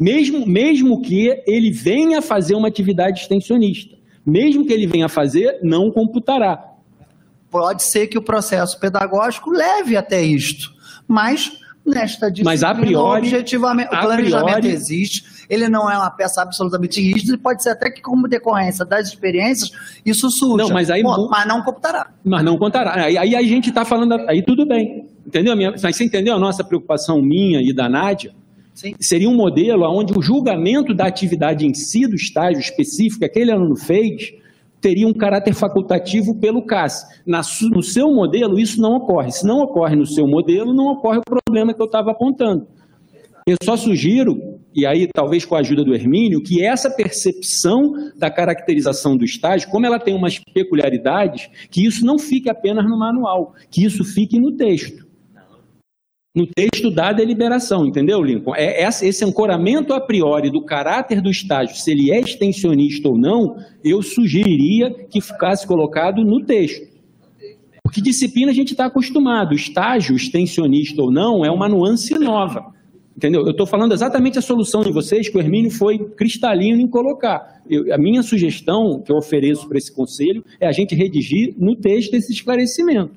Mesmo, mesmo que ele venha fazer uma atividade extensionista. Mesmo que ele venha fazer, não computará pode ser que o processo pedagógico leve até isto, mas nesta disciplina, mas a priori, objetivamente, o planejamento priori, existe, ele não é uma peça absolutamente rígida, e pode ser até que como decorrência das experiências, isso surja. Não, mas, aí, Pô, mas não computará. Mas não contará. Aí, aí a gente está falando, aí tudo bem, entendeu? Mas você entendeu a nossa preocupação minha e da Nádia? Sim. Seria um modelo onde o julgamento da atividade em si, do estágio específico que aquele aluno fez, teria um caráter facultativo pelo CAS. Na, no seu modelo, isso não ocorre. Se não ocorre no seu modelo, não ocorre o problema que eu estava apontando. Eu só sugiro, e aí talvez com a ajuda do Hermínio, que essa percepção da caracterização do estágio, como ela tem umas peculiaridades, que isso não fique apenas no manual, que isso fique no texto no texto da deliberação, entendeu, Lincoln? É esse ancoramento a priori do caráter do estágio, se ele é extensionista ou não, eu sugeriria que ficasse colocado no texto. Porque disciplina a gente está acostumado, estágio extensionista ou não é uma nuance nova. Entendeu? Eu estou falando exatamente a solução de vocês, que o Hermínio foi cristalino em colocar. Eu, a minha sugestão que eu ofereço para esse conselho é a gente redigir no texto esse esclarecimento.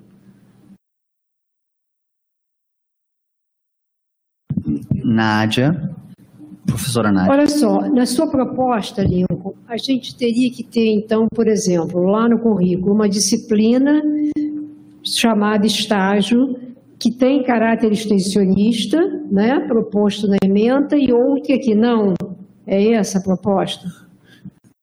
Nádia. Professora Nádia. Olha só, na sua proposta, Lincoln, a gente teria que ter, então, por exemplo, lá no currículo, uma disciplina chamada estágio, que tem caráter extensionista, né, proposto na emenda, e outra que não. É essa a proposta?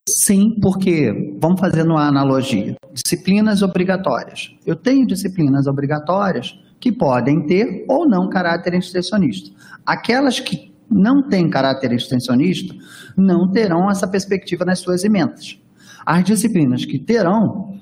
Sim, porque, vamos fazendo uma analogia, disciplinas obrigatórias. Eu tenho disciplinas obrigatórias que podem ter ou não caráter extensionista. Aquelas que não têm caráter extensionista não terão essa perspectiva nas suas emendas. As disciplinas que terão,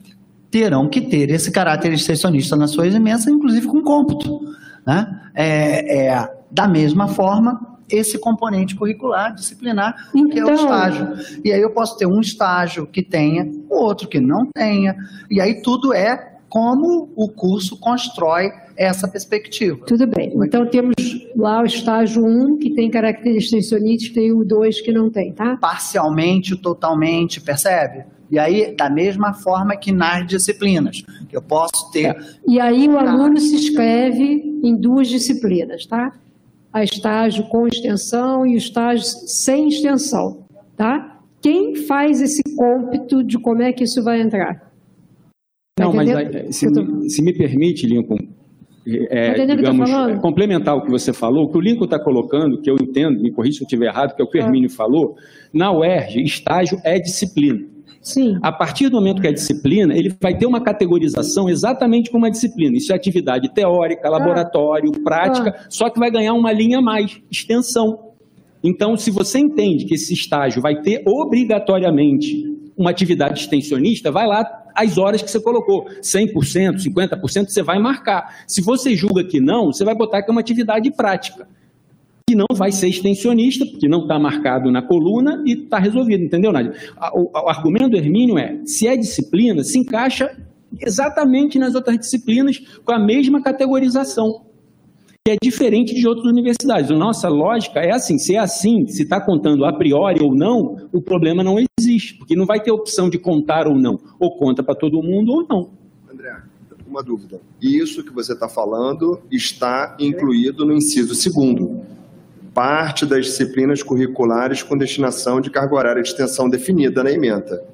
terão que ter esse caráter extensionista nas suas emendas, inclusive com cômputo. Né? É, é, da mesma forma esse componente curricular, disciplinar, que é o Então- estágio. E aí eu posso ter um estágio que tenha, outro que não tenha, e aí tudo é como o curso constrói essa perspectiva. Tudo bem. Então temos lá o estágio 1, que tem características extensionistas, e o 2 que não tem, tá? Parcialmente, totalmente, percebe? E aí, da mesma forma que nas disciplinas, que eu posso ter E aí o aluno se inscreve em duas disciplinas, tá? A estágio com extensão e o estágio sem extensão, tá? Quem faz esse cômpito de como é que isso vai entrar? Tá Não, mas aí, se, me, se me permite, Lincoln, é, Tá tô digamos, complementar o que você falou, o que o Lincoln está colocando, que eu entendo, me corrija se eu estiver errado, que é o que o Hermínio falou, na UERJ, estágio é disciplina. Sim. A partir do momento que é disciplina, ele vai ter uma categorização exatamente como uma disciplina. Isso é atividade teórica, laboratório, prática, só que vai ganhar uma linha a mais, extensão. Então, se você entende que esse estágio vai ter obrigatoriamente uma atividade extensionista, vai lá as horas que você colocou, 100%, 50%, você vai marcar. Se você julga que não, você vai botar que é uma atividade prática, que não vai ser extensionista, porque não está marcado na coluna e está resolvido, entendeu, Nádia? O, o argumento do Hermínio é, se é disciplina, se encaixa exatamente nas outras disciplinas com a mesma categorização que é diferente de outras universidades. Nossa lógica é assim, se é assim, se está contando a priori ou não, o problema não existe, porque não vai ter opção de contar ou não, ou conta para todo mundo ou não. André, uma dúvida. Isso que você está falando está incluído no inciso segundo. Parte das disciplinas curriculares com destinação de carga horária de extensão definida na ementa.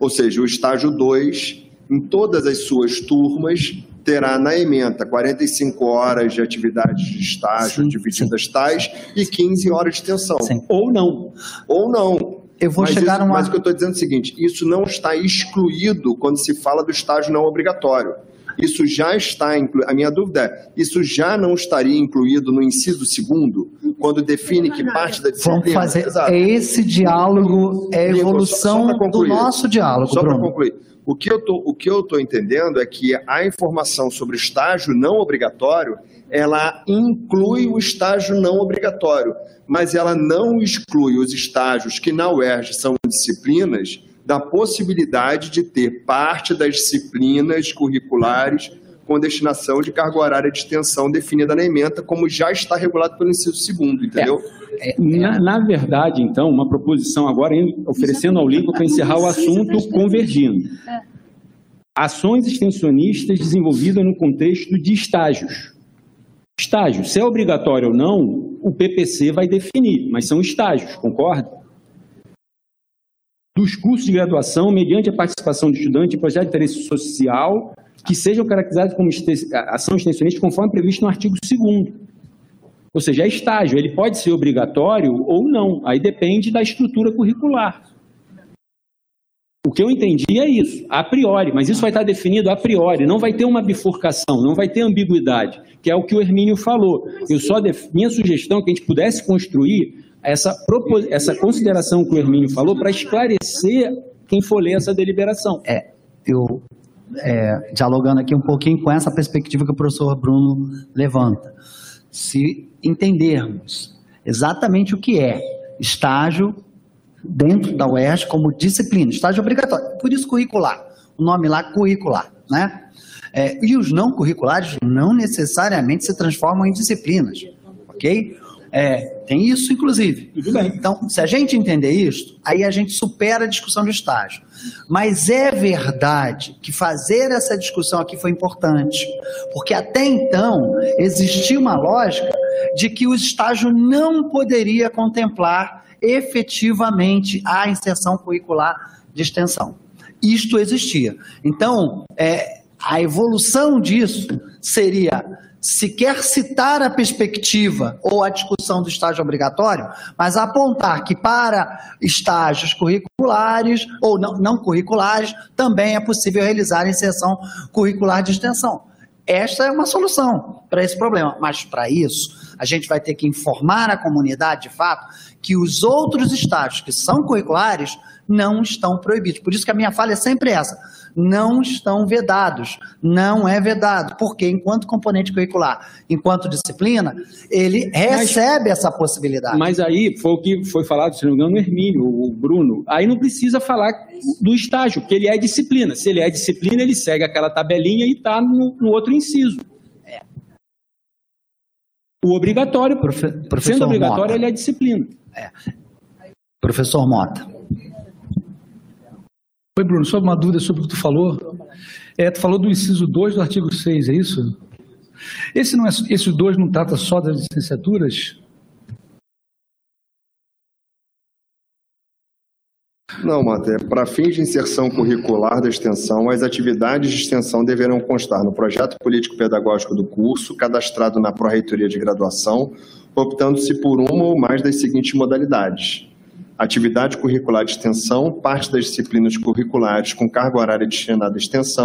Ou seja, o estágio 2, em todas as suas turmas, terá na ementa 45 horas de atividades de estágio divididas tais e 15 horas de extensão. Ou não. Ou não. Eu vou mas chegar isso, numa- Mas o que eu estou dizendo é o seguinte: isso não está excluído quando se fala do estágio não obrigatório. Isso já está incluído. A minha dúvida é: isso já não estaria incluído no inciso segundo, quando define que parte da disciplina. Vamos fazer Exato. esse diálogo, é só- evolução só pra do nosso diálogo, Só para concluir. O que eu tô entendendo é que a informação sobre estágio não obrigatório, ela inclui o estágio não obrigatório, mas ela não exclui os estágios que na UERJ são disciplinas da possibilidade de ter parte das disciplinas curriculares com destinação de carga horária de extensão definida na ementa, como já está regulado pelo inciso segundo, entendeu? Na, na verdade, então, uma proposição agora oferecendo ao Lincoln para encerrar o assunto convergindo. Ações extensionistas desenvolvidas no contexto de estágios. Estágios, se é obrigatório ou não, o PPC vai definir, mas são estágios, concorda? Dos cursos de graduação, mediante a participação do estudante em projeto de interesse social, que sejam caracterizados como ação extensionista conforme previsto no artigo 2 ou seja, é estágio, ele pode ser obrigatório ou não, aí depende da estrutura curricular. O que eu entendi é isso, a priori, mas isso vai estar definido a priori, não vai ter uma bifurcação, não vai ter ambiguidade, que é o que o Hermínio falou. Eu só def... Minha sugestão é que a gente pudesse construir essa, propo... essa consideração que o Hermínio falou para esclarecer quem for ler essa deliberação. É, eu, é, dialogando aqui um pouquinho com essa perspectiva que o professor Bruno levanta. Se entendermos exatamente o que é estágio dentro da UERJ como disciplina, estágio obrigatório, por isso curricular, o nome lá curricular, né? É, e os não curriculares não necessariamente se transformam em disciplinas, ok? É, tem isso, inclusive. Então, se a gente entender isso, aí a gente supera a discussão do estágio. Mas é verdade que fazer essa discussão aqui foi importante, porque até então existia uma lógica de que o estágio não poderia contemplar efetivamente a inserção curricular de extensão. Isto existia. Então, é, a evolução disso seria sequer citar a perspectiva ou a discussão do estágio obrigatório, mas apontar que para estágios curriculares ou não, não curriculares também é possível realizar inserção curricular de extensão. Esta é uma solução para esse problema, mas para isso a gente vai ter que informar a comunidade de fato que os outros estágios que são curriculares não estão proibidos. Por isso que a minha fala é sempre essa. Não estão vedados. Não é vedado, porque enquanto componente curricular, enquanto disciplina, ele recebe essa possibilidade. Mas aí foi o que foi falado, se não me engano, no Hermínio, o Bruno. Aí não precisa falar do estágio, porque ele é disciplina. Se ele é disciplina, ele segue aquela tabelinha e está no, no outro inciso. O obrigatório, professor sendo obrigatório, Mota. ele é disciplina. Professor Mota. Oi, Bruno, só uma dúvida sobre o que tu falou. É, tu falou do inciso 2 do artigo 6, é isso? Esse, não é, esse 2 não trata só das licenciaturas? Não, Mata, é para fins de inserção curricular da extensão, as atividades de extensão deverão constar no projeto político-pedagógico do curso, cadastrado na Pró-Reitoria de Graduação, optando-se por uma ou mais das seguintes modalidades. Atividade curricular de extensão, parte das disciplinas curriculares com carga horária destinada à extensão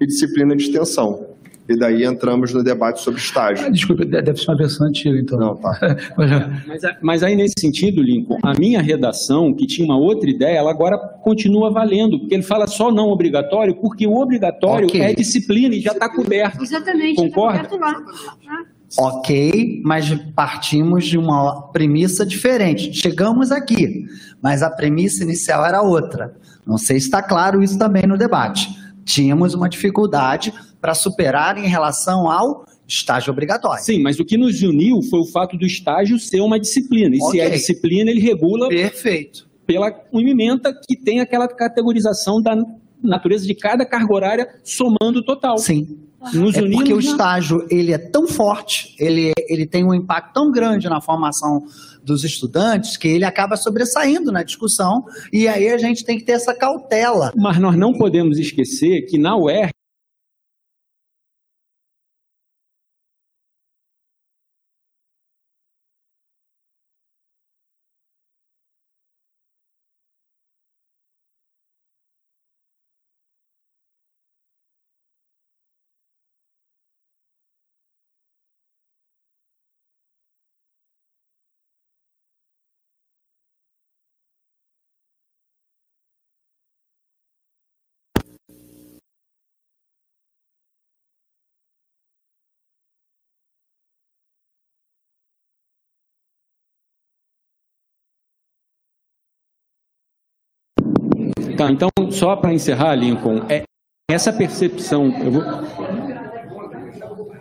e disciplina de extensão. E daí entramos no debate sobre estágio. Ah, desculpa, de- deve ser uma versão antiga, então. Não, tá. Mas, Mas, aí, nesse sentido, Lincoln, a minha redação, que tinha uma outra ideia, ela agora continua valendo, porque ele fala só não obrigatório, porque o obrigatório Ok. é disciplina e já está coberto. Exatamente. Concorda? tá coberto lá. Ok, mas partimos de uma premissa diferente. Chegamos aqui, mas a premissa inicial era outra. Não sei se está claro isso também no debate. Tínhamos uma dificuldade para superar em relação ao estágio obrigatório. Sim, mas o que nos uniu foi o fato do estágio ser uma disciplina. E se Ok. é disciplina, ele regula Perfeito. pela emenda que tem aquela categorização da natureza de cada carga horária somando o total. Sim. Nos é unimos porque o estágio ele é tão forte, ele, ele tem um impacto tão grande na formação dos estudantes que ele acaba sobressaindo na discussão e aí a gente tem que ter essa cautela. Mas nós não podemos esquecer que na UER Tá, então, só para encerrar, Lincoln, é essa percepção eu vou,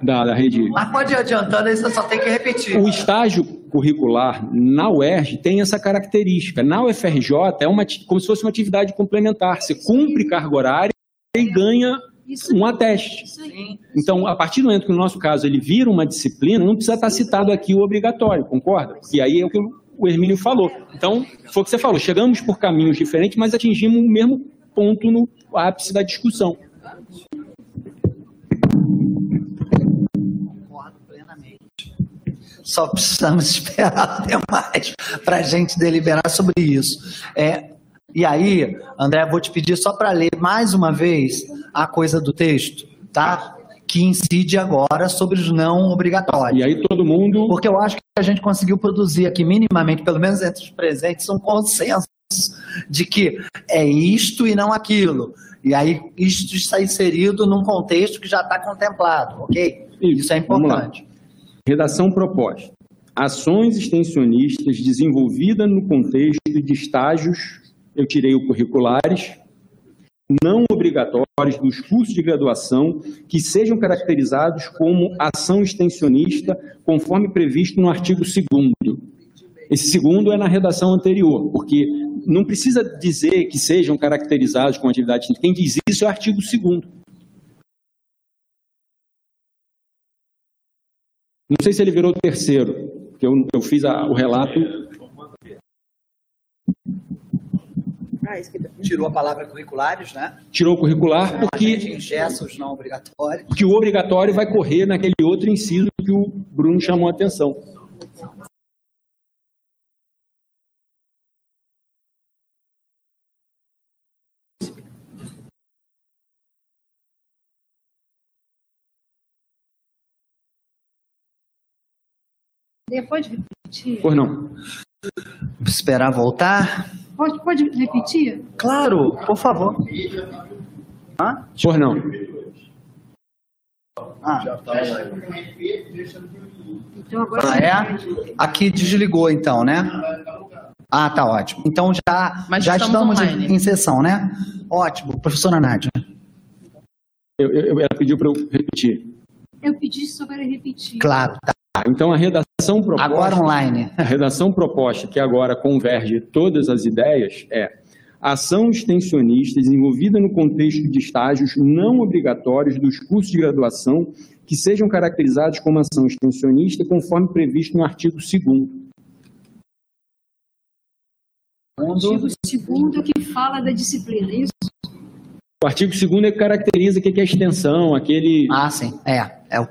da, da rede. Mas pode ir adiantando, aí você só tem que repetir. O estágio curricular na UERJ tem essa característica. Na UFRJ é uma, como se fosse uma atividade complementar. Você cumpre carga horária e ganha um ateste. Então, a partir do momento que, no nosso caso, ele vira uma disciplina, não precisa estar citado aqui o obrigatório, concorda? E aí é o que o Hermínio falou. Então, foi o que você falou, chegamos por caminhos diferentes, mas atingimos o mesmo ponto no ápice da discussão. Só precisamos esperar até mais para a gente deliberar sobre isso. É, e aí, André, vou te pedir só para ler mais uma vez a coisa do texto, tá? Que incide agora sobre os não obrigatórios. E aí todo mundo. Porque eu acho que a gente conseguiu produzir aqui minimamente, pelo menos entre os presentes, um consenso de que é isto e não aquilo. E aí isto está inserido num contexto que já está contemplado, ok? Isso, é vamos lá. importante. Redação proposta. Ações extensionistas desenvolvidas no contexto de estágios, eu tirei o curriculares, não obrigatórios dos cursos de graduação que sejam caracterizados como ação extensionista, conforme previsto no artigo 2 Esse segundo é na redação anterior, porque não precisa dizer que sejam caracterizados como atividade extensionista. Quem diz isso é o artigo 2 Não sei se ele virou terceiro, porque eu, eu fiz a- o relato. Tirou a palavra curriculares, né? Tirou o curricular A porque, gente ingessa os não obrigatórios. porque o obrigatório vai correr naquele outro inciso que o Bruno chamou a atenção. Pode repetir? Pois não. Esperar voltar? Pode, pode repetir? Claro, por favor. Hã? Por não. Ah, Então agora. ah, é? Aqui desligou então, né? Ah, tá ótimo. Então já, Mas já estamos estamos em, em sessão, né? Ótimo. Professora Nádia. Eu, eu- ela pediu para eu repetir. Eu pedi só para repetir. Claro, tá. Então, a redação proposta... Agora online. A redação proposta, que agora converge todas as ideias, é ação extensionista desenvolvida no contexto de estágios não obrigatórios dos cursos de graduação que sejam caracterizados como ação extensionista conforme previsto no artigo 2º. Artigo segundo que fala da disciplina, é isso? O artigo 2º é que caracteriza o que é extensão, aquele... Ah, sim. É, é o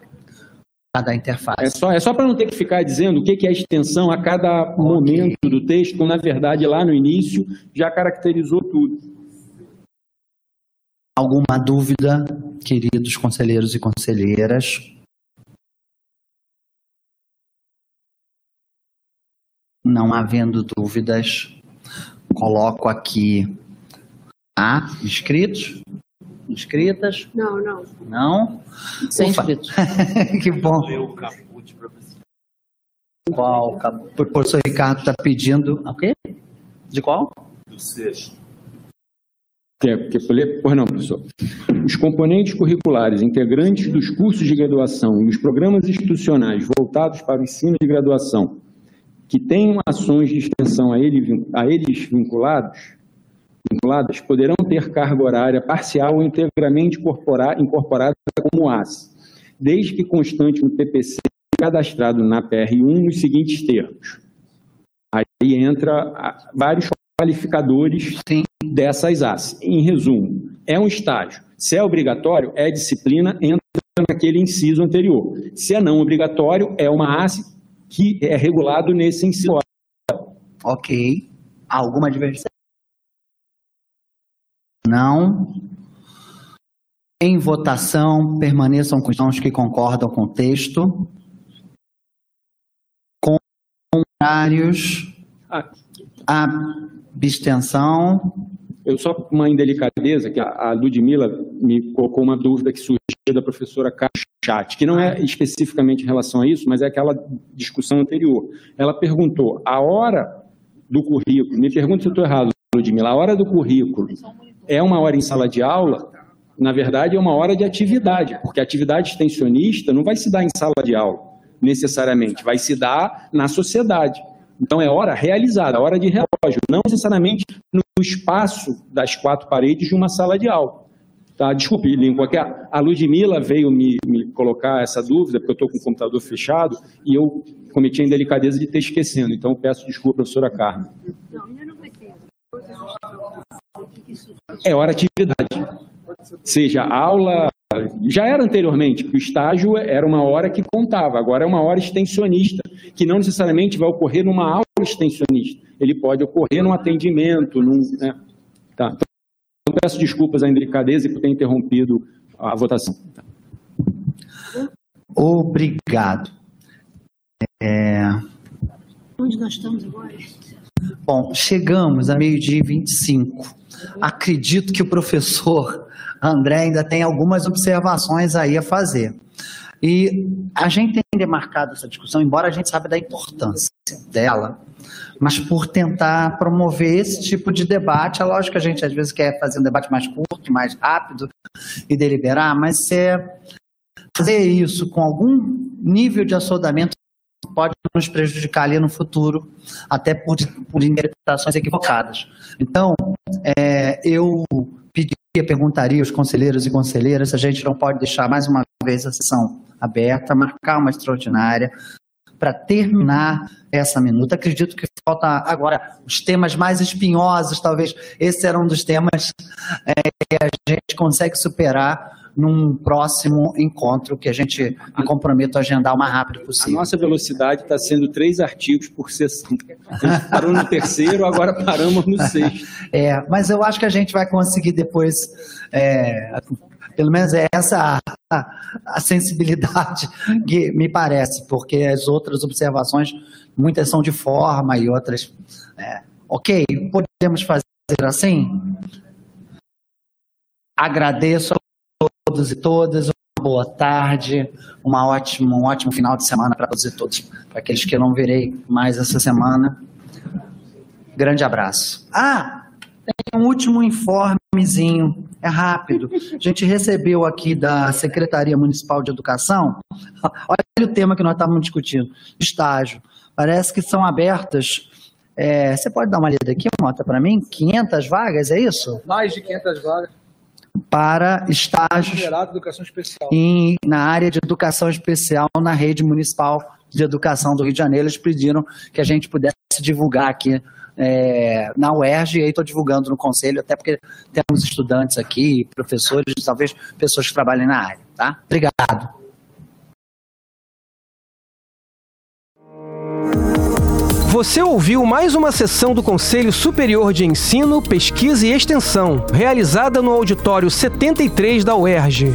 da interface. É só, é só para não ter que ficar dizendo o que que é a extensão a cada momento do texto, quando na verdade lá no início já caracterizou tudo. Alguma dúvida, queridos conselheiros e conselheiras? Não havendo dúvidas, coloco aqui a inscritos, inscritas, Não, não. não? Sem Ufa. inscritos. que bom. Qual? cap- O professor Ricardo está pedindo. O quê? De qual? Do sexto. Quer, quer ler? Pois não, professor. Os componentes curriculares integrantes dos cursos de graduação e os programas institucionais voltados para o ensino de graduação que tenham ações de extensão a, ele, a eles vinculados, vinculadas poderão ter carga horária parcial ou integralmente incorpora- incorporada como AS, desde que constante no PPC cadastrado na PR1 nos seguintes termos. Aí entra ah, vários qualificadores dessas AS. Em resumo, é um estágio. Se é obrigatório, é disciplina, entra naquele inciso anterior. Se é não obrigatório, é uma AS que é regulado nesse inciso. Ok. Alguma divergência? Não. Em votação, permaneçam com os que concordam com o texto. Contrários. Abstenção. Eu só uma indelicadeza, que a Ludmilla me colocou uma dúvida que surgiu da professora Chat, que não é especificamente em relação a isso, mas é aquela discussão anterior. Ela perguntou, a hora do currículo, me pergunta se eu estou errado, Ludmilla, a hora do currículo é uma hora em sala de aula? Na verdade, é uma hora de atividade, porque a atividade extensionista não vai se dar em sala de aula, necessariamente, vai se dar na sociedade. Então, é hora realizada, hora de relógio, não necessariamente no espaço das quatro paredes de uma sala de aula. Tá? Desculpe, Lincoln, aqui a a Ludmilla veio me, me colocar essa dúvida, porque eu estou com o computador fechado e eu cometi a indelicadeza de ter esquecendo. Então, peço desculpa, professora Carmen. Não, ainda não. É hora de atividade. Seja aula. Já era anteriormente, que o estágio era uma hora que contava, agora é uma hora extensionista, que não necessariamente vai ocorrer numa aula extensionista. Ele pode ocorrer num atendimento, num. Né? Tá. Então, peço desculpas à indelicadeza por ter interrompido a votação. Obrigado. É, Onde nós estamos agora? Bom, chegamos a meio-dia e 25. Acredito que o professor André ainda tem algumas observações aí a fazer. E a gente tem demarcado essa discussão, embora a gente saiba da importância dela, mas por tentar promover esse tipo de debate, é lógico que a gente às vezes quer fazer um debate mais curto, mais rápido e deliberar, mas é fazer isso com algum nível de assodamento pode nos prejudicar ali no futuro, até por, por interpretações equivocadas. Então, é, eu pediria, perguntaria aos conselheiros e conselheiras se a gente não pode deixar mais uma vez a sessão aberta, marcar uma extraordinária para terminar essa minuta. Acredito que falta agora os temas mais espinhosos, talvez esse era um dos temas é, que a gente consegue superar num próximo encontro que a gente me comprometo a agendar o mais rápido A possível. nossa velocidade está sendo três artigos por sessão. A gente parou no terceiro, agora paramos no sexto. É, mas eu acho que a gente vai conseguir depois, é, pelo menos é essa a, a sensibilidade que me parece, porque as outras observações, muitas são de forma e outras. é, ok, podemos fazer assim? agradeço a todos e todas, uma boa tarde, uma ótima, um ótimo final de semana para todos e todos. Para aqueles que eu não verei mais essa semana, grande abraço. Ah, tem um último informezinho, é rápido. A gente recebeu aqui da Secretaria Municipal de Educação, olha o tema que nós estávamos discutindo, estágio. Parece que são abertas, é, você pode dar uma lida aqui, Mota, para mim? 500 vagas, é isso? Mais de 500 vagas. Para estágios Gerado educação especial. em, na área de educação especial na rede municipal de educação do Rio de Janeiro. Eles pediram que a gente pudesse divulgar aqui é, na UERJ, e aí estou divulgando no conselho, até porque temos estudantes aqui, professores, talvez pessoas que trabalhem na área. Tá? Obrigado. Você ouviu mais uma sessão do Conselho Superior de Ensino, Pesquisa e Extensão, realizada no auditório 73 da UERJ.